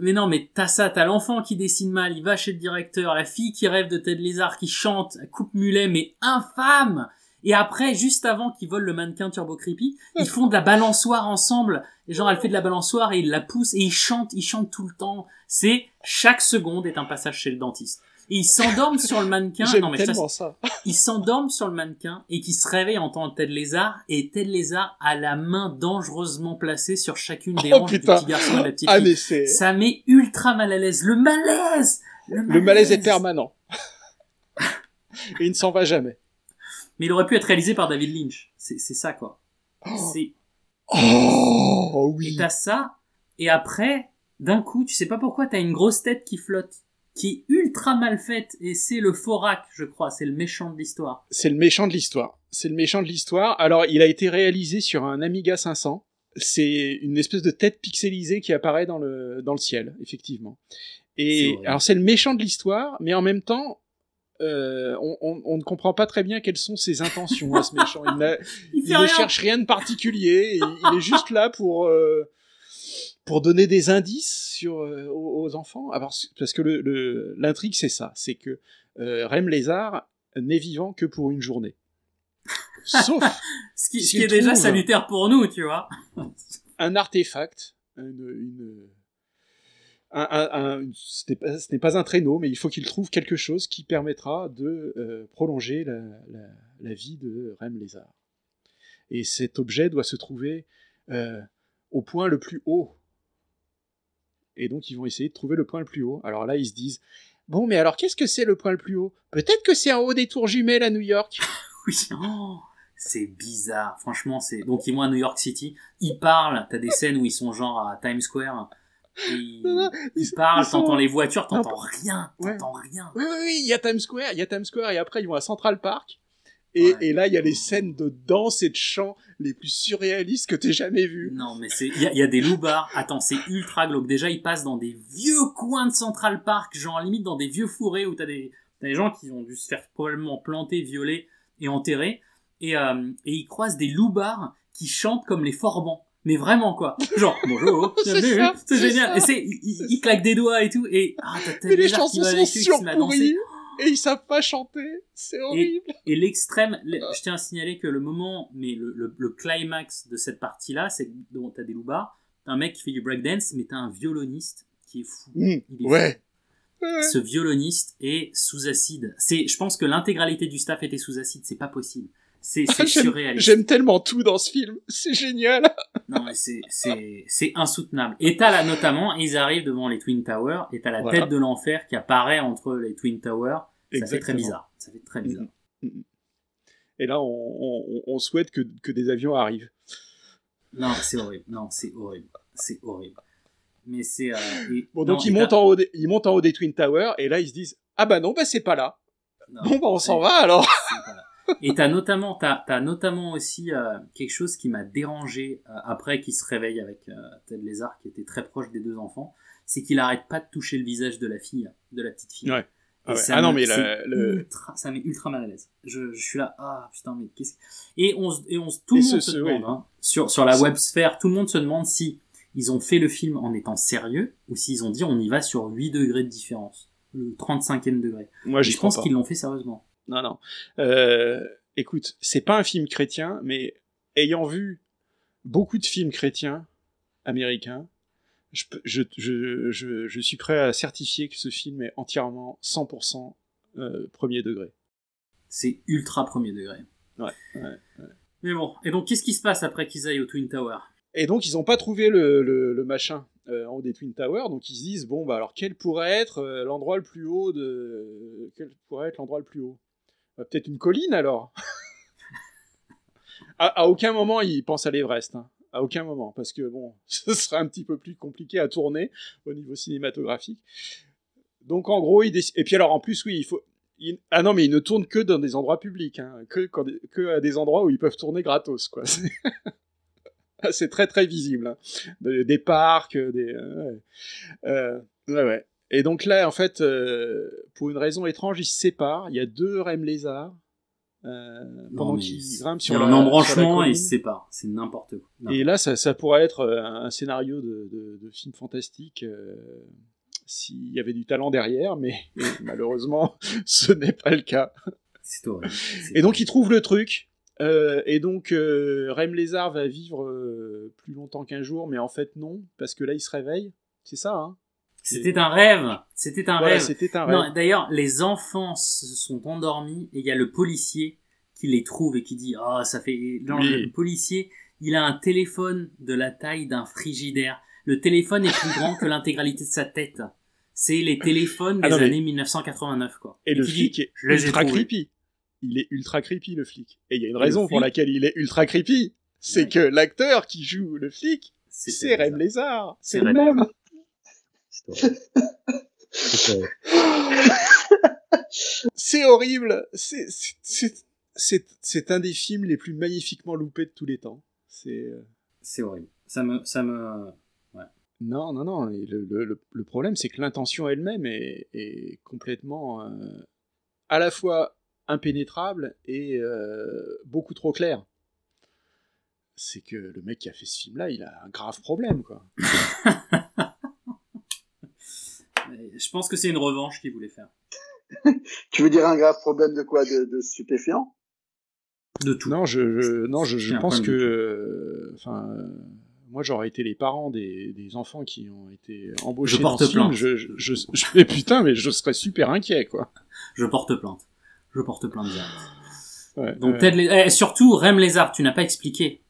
Mais non, mais t'as ça, t'as l'enfant qui dessine mal, il va chez le directeur, la fille qui rêve de Ted Lézard, qui chante, coupe mulet, mais infâme! Et après, juste avant qu'ils volent le mannequin Turbo Creepy, ils font de la balançoire ensemble. Et genre, elle fait de la balançoire et il la pousse et ils chantent, ils chantent tout le temps. C'est, chaque seconde est un passage chez le dentiste. Et ils s'endorment sur le mannequin. J'aime Non, mais ça, tellement ça. ils s'endorment sur le mannequin et qui se réveillent en tant que Ted Lézard et Ted Lézard a la main dangereusement placée sur chacune des Oh, hanches du putain. petit garçon et de la petite Ah, fille. Ça met ultra mal à l'aise. Le malaise Le malaise est permanent. Et il ne s'en va jamais. Mais il aurait pu être réalisé par David Lynch. C'est c'est ça, quoi. C'est... Oh, Et oui. t'as ça, et après, d'un coup, tu sais pas pourquoi, t'as une grosse tête qui flotte, qui est ultra mal faite, et c'est le Forak, je crois, c'est le méchant de l'histoire. C'est le méchant de l'histoire. C'est le méchant de l'histoire. Alors, il a été réalisé sur un Amiga 500. C'est une espèce de tête pixelisée qui apparaît dans le, dans le ciel, effectivement. Et alors, c'est le méchant de l'histoire, mais en même temps, euh, on, on- on ne comprend pas très bien quelles sont ses intentions à ce méchant. Il, ne cherche rien de particulier. Il, il est juste là pour euh, pour donner des indices sur euh, aux, enfants. Alors, parce que le- le- l'intrigue c'est ça, c'est que euh, Rem Lézard n'est vivant que pour une journée. Sauf Ce qui, ce S'il qui est déjà salutaire pour nous, tu vois. un artefact, une, une- un, un- un- une- ce n'est pas, un traîneau, mais il faut qu'il trouve quelque chose qui permettra de euh, prolonger la, la- la vie de Rem Lézard. Et cet objet doit se trouver euh, au point le plus haut. Et donc ils vont essayer de trouver le point le plus haut. Alors là, ils se disent, bon, mais alors qu'est-ce que c'est le point le plus haut? Peut-être que c'est en haut des tours jumelles à New York. Oui. Oh, c'est bizarre. Franchement, c'est. Donc, ils vont à New York City. Ils parlent. T'as des scènes où ils sont genre à Times Square. Ils, ils Ils- parlent. sont- T'entends les voitures. T'entends rien. Ouais. T'entends rien. Oui, oui, oui, il y a Times Square, il y a Times Square, et après ils vont à Central Park. Et, Ouais. et là, il y a les scènes de danse et de chant les plus surréalistes que t'aies jamais vues. Non, mais c'est. Il y a, il y a des loupards. Attends, c'est ultra glauque. Déjà, ils passent dans des vieux coins de Central Park, genre limite dans des vieux fourrés où t'as des, t'as des gens qui ont dû se faire probablement planter, violer et enterrer. Et, euh, et ils croisent des loupards qui chantent comme les forbans. Mais vraiment, quoi. Genre, bonjour, C'est bienvenue. génial. ça. Et c'est, ils, claquent des doigts et tout. Et, ah, t'as Mais tel les chansons sont surpourries, et ils savent pas chanter. C'est horrible. Et l'extrême, le- je tiens à signaler que le moment, mais le, le, le climax de cette partie-là, c'est que bon, t'as des loupards, t'as un mec qui fait du breakdance, mais t'as un violoniste qui est fou. Mmh, Il est ouais. ce violoniste est sous acide. C'est, je pense que l'intégralité du staff était sous acide. C'est pas possible. C'est, surréaliste. J'aime tellement tout dans ce film. C'est génial. Non, mais c'est, insoutenable. Et t'as là, notamment, ils arrivent devant les Twin Towers, et t'as la Voilà. tête de l'enfer qui apparaît entre les Twin Towers. Ça fait très Exactement. bizarre. Ça fait très bizarre. Et là, on, on- on souhaite que, que des avions arrivent. Non, c'est horrible. Non, c'est horrible. C'est horrible. Mais c'est, euh, et- Bon, donc ils montent, en haut des, ils montent en haut des Twin Towers, et là, ils se disent Ah bah non, bah c'est pas là. non, Bon, bah on s'en va alors. Et t'as notamment, t'as, t'as notamment aussi euh, quelque chose qui m'a dérangé euh, après qu'il se réveille avec euh, Ted Lézard, qui était très proche des deux enfants, c'est qu'il arrête pas de toucher le visage de la fille, de la petite fille. Ouais. Ah, ouais. Ah non, mais la- le- ultra, ça met ultra mal à l'aise. Je, je suis là, ah putain, mais qu'est-ce que- Et on, se- et on, se- tout Et le ce- monde se ce- demande, oui. hein, sur, sur la web sphère, tout le monde se demande si ils ont fait le film en étant sérieux ou s'ils ont dit on y va sur 8 degrés de différence. Le 35e degré. Moi, je pense qu'ils l'ont fait sérieusement. Non, non. Euh, écoute, c'est pas un film chrétien, mais ayant vu beaucoup de films chrétiens américains, je, peux- je, je, je, je suis prêt à certifier que ce film est entièrement 100% euh, premier degré. C'est ultra premier degré. Ouais, ouais, Mais bon, et donc qu'est-ce qui se passe après qu'ils aillent au Twin Tower? Et donc, ils n'ont pas trouvé le, le, le machin euh, en haut des Twin Towers, donc ils se disent bon, bah alors quel pourrait être euh, l'endroit le plus haut de. Quel pourrait être l'endroit le plus haut? Bah, Peut-être une colline alors à, aucun moment ils pensent à l'Everest. hein. À aucun moment, parce que bon, ce serait un petit peu plus compliqué à tourner au niveau cinématographique. Donc en gros, ils déc- et puis alors en plus, oui, il faut. Ah non, mais ils ne tournent que dans des endroits publics, hein, que, à des endroits où ils peuvent tourner gratos, quoi. C'est- très très visible. hein. Des, parcs, des. euh, ouais. Euh, ouais, ouais. Et donc là, en fait, euh, pour une raison étrange, ils se séparent. Il y a deux rem lézards euh, pendant qu'ils grimpent Il y sur a la un sur embranchement et ils se séparent. C'est n'importe quoi. Non. Et là, ça, ça pourrait être euh, un scénario de, de, de film fantastique euh, s'il y avait du talent derrière, mais malheureusement, ce n'est pas le cas. C'est horrible. Et donc, ils trouvent le truc. euh, et donc, Rem Lézard va vivre plus longtemps qu'un jour, mais en fait, non, parce que là, il se réveille. C'est ça, hein? C'était un rêve. C'était un Voilà, rêve. c'était un rêve. D'ailleurs, les enfants se sont endormis et il y a le policier qui les trouve et qui dit ah ça fait Oui. le policier il a un téléphone de la taille d'un frigidaire le téléphone est plus grand que l'intégralité de sa tête c'est les téléphones des Ah non, mais- années 1989 quoi Et le flic dit, est je ultra creepy. Il est ultra creepy, le flic. Et il y a une Et raison pour laquelle il est ultra creepy. C'est Ouais. que l'acteur qui joue le flic, c'est Rem. Lézard. C'est le Rem. C'est horrible. C'est- c'est- C'est c'est- c'est un des films les plus magnifiquement loupés de tous les temps. C'est euh, c'est horrible ça me ça me non, non, non. Le, le- le- le problème, c'est que l'intention elle-même est, est complètement euh, à la fois impénétrable et euh, beaucoup trop claire. C'est que le mec qui a fait ce film-là, il a un grave problème, quoi. je pense que c'est une revanche qu'il voulait faire Tu veux dire un grave problème de quoi? De, de stupéfiant de tout Non, je, je- non, je, pense que, euh, enfin, euh, moi, j'aurais été les parents des, des enfants qui ont été embauchés Je porte dans ce film. plainte. Je, je, je, putain, mais je serais super inquiet, quoi. je porte plainte je porte plainte direct. Ouais, donc. Ted Lé- eh, surtout Rem Lézard tu n'as pas expliqué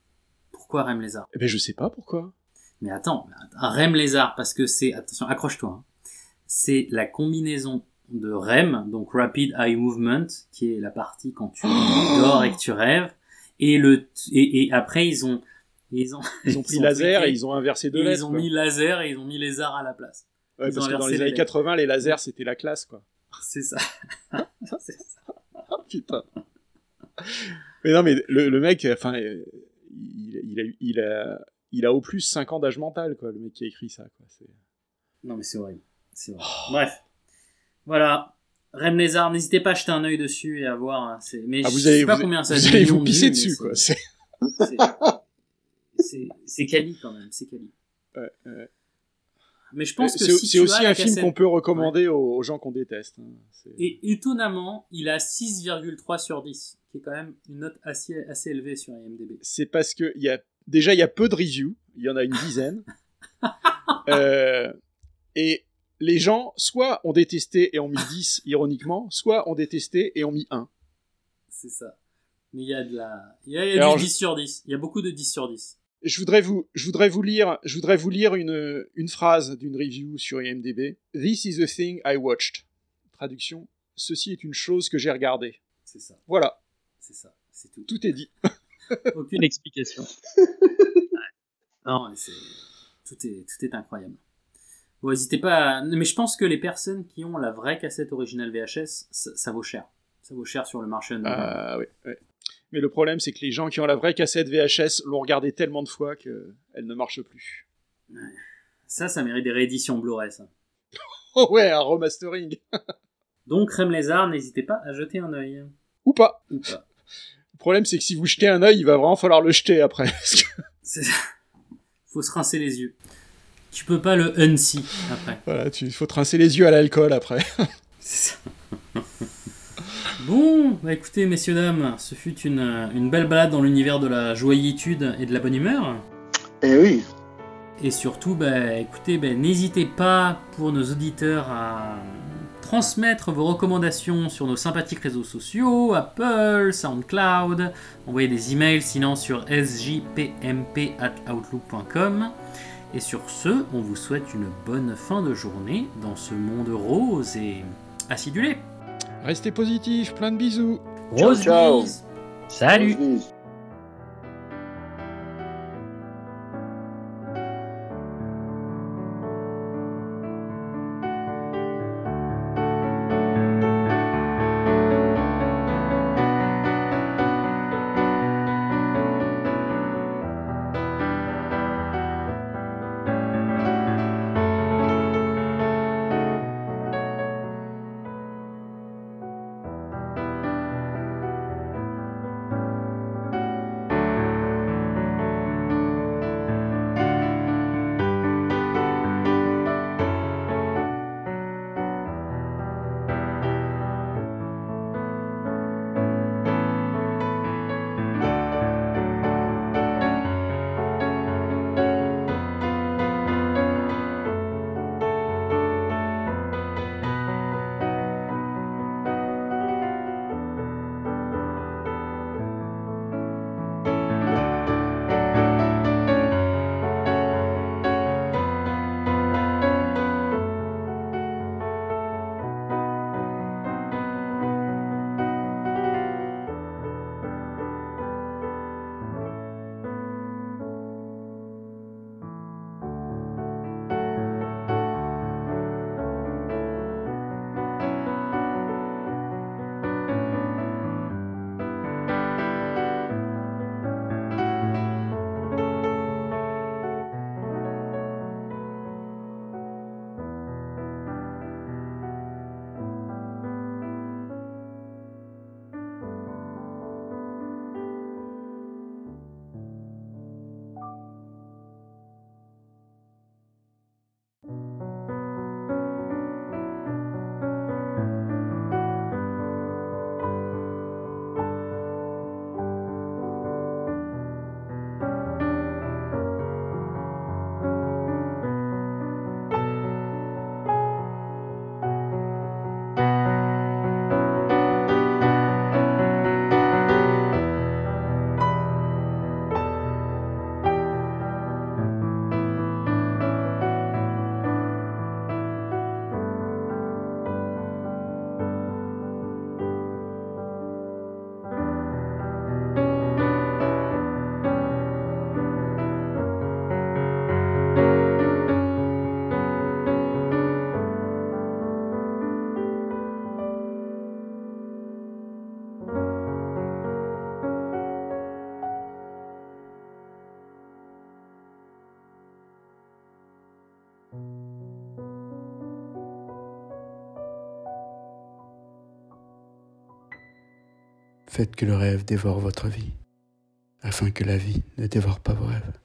pourquoi Rem Lézard Eh ben, je sais pas pourquoi. Mais attends, REM lézard, parce que c'est, attention, accroche-toi, hein. C'est la combinaison de REM, donc Rapid Eye Movement, qui est la partie quand tu dors et que tu rêves, et le, et, et après ils ont, ils ont, Ils ont pris laser et ils ont inversé deux et lettres. ils ont quoi. mis laser et ils ont mis lézard à la place. Ouais, ils parce que dans les les années lettres. 80, les lasers, c'était la classe, quoi. C'est ça. c'est ça. Ah, putain. mais non, mais le, le mec, enfin, il, il, a, il, a, il a au plus 5 ans d'âge mental, quoi, le mec qui a écrit ça, quoi. Non mais c'est horrible. C'est horrible. Bref. Voilà. Rem Lézard, n'hésitez pas à jeter un œil dessus et à voir. hein, c'est- Mais Ah, je vous sais pas vous, combien ça vous a allez vous pisser dessus, quoi. c'est- C'est- c'est- C'est quali quand même, c'est quali. ouais, ouais. Mais je pense que C'est si c'est tu aussi un film cassette- qu'on peut recommander aux, aux gens qu'on déteste. hein. C'est- Et étonnamment, il a 6,3 sur 10, qui est quand même une note assez, assez élevée sur IMDb. c'est parce que y a déjà il y a peu de reviews, il y en a une dizaine. Euh, Et les gens, soit ont détesté et ont mis 10 ironiquement, soit ont détesté et ont mis 1. C'est ça. Mais il y a de la. Il y a, y a Alors, du je- 10 sur 10. Il y a beaucoup de 10 sur 10. Je voudrais vous, je voudrais vous lire, je voudrais vous lire une, une phrase d'une review sur IMDb. This is the thing I watched. Traduction. Ceci est une chose que j'ai regardée. C'est ça. Voilà. C'est ça. C'est tout. Tout est dit. Aucune explication. Non, mais c'est. Tout est, tout est incroyable. Bon, n'hésitez pas à... Mais je pense que les personnes qui ont la vraie cassette originale VHS, ça, ça vaut cher. Ça vaut cher sur le marché. Ah oui, oui. Mais le problème, c'est que les gens qui ont la vraie cassette VHS l'ont regardée tellement de fois qu'elle ne marche plus. Ça, ça mérite des rééditions Blu-ray, ça. Oh ouais, un remastering. Donc, Crème Lézard, n'hésitez pas à jeter un œil. Ou pas. Ou pas. Le problème, c'est que si vous jetez un œil, il va vraiment falloir le jeter après. Faut se rincer les yeux. Tu peux pas le unsee après. voilà, il faut te rincer les yeux à l'alcool après. C'est ça. Bon, bah écoutez, messieurs, dames, ce fut une, une belle balade dans l'univers de la joyitude et de la bonne humeur. Eh oui. Et surtout, bah, écoutez, bah, n'hésitez pas pour nos auditeurs à transmettre vos recommandations sur nos sympathiques réseaux sociaux, Apple, SoundCloud, envoyer des emails sinon sur sjpmp.outlook.com. Et sur ce, on vous souhaite une bonne fin de journée dans ce monde rose et acidulé. Restez positifs, plein de bisous. Ciao, Rose ciao. Salut. Faites que le rêve dévore votre vie, afin que la vie ne dévore pas vos rêves.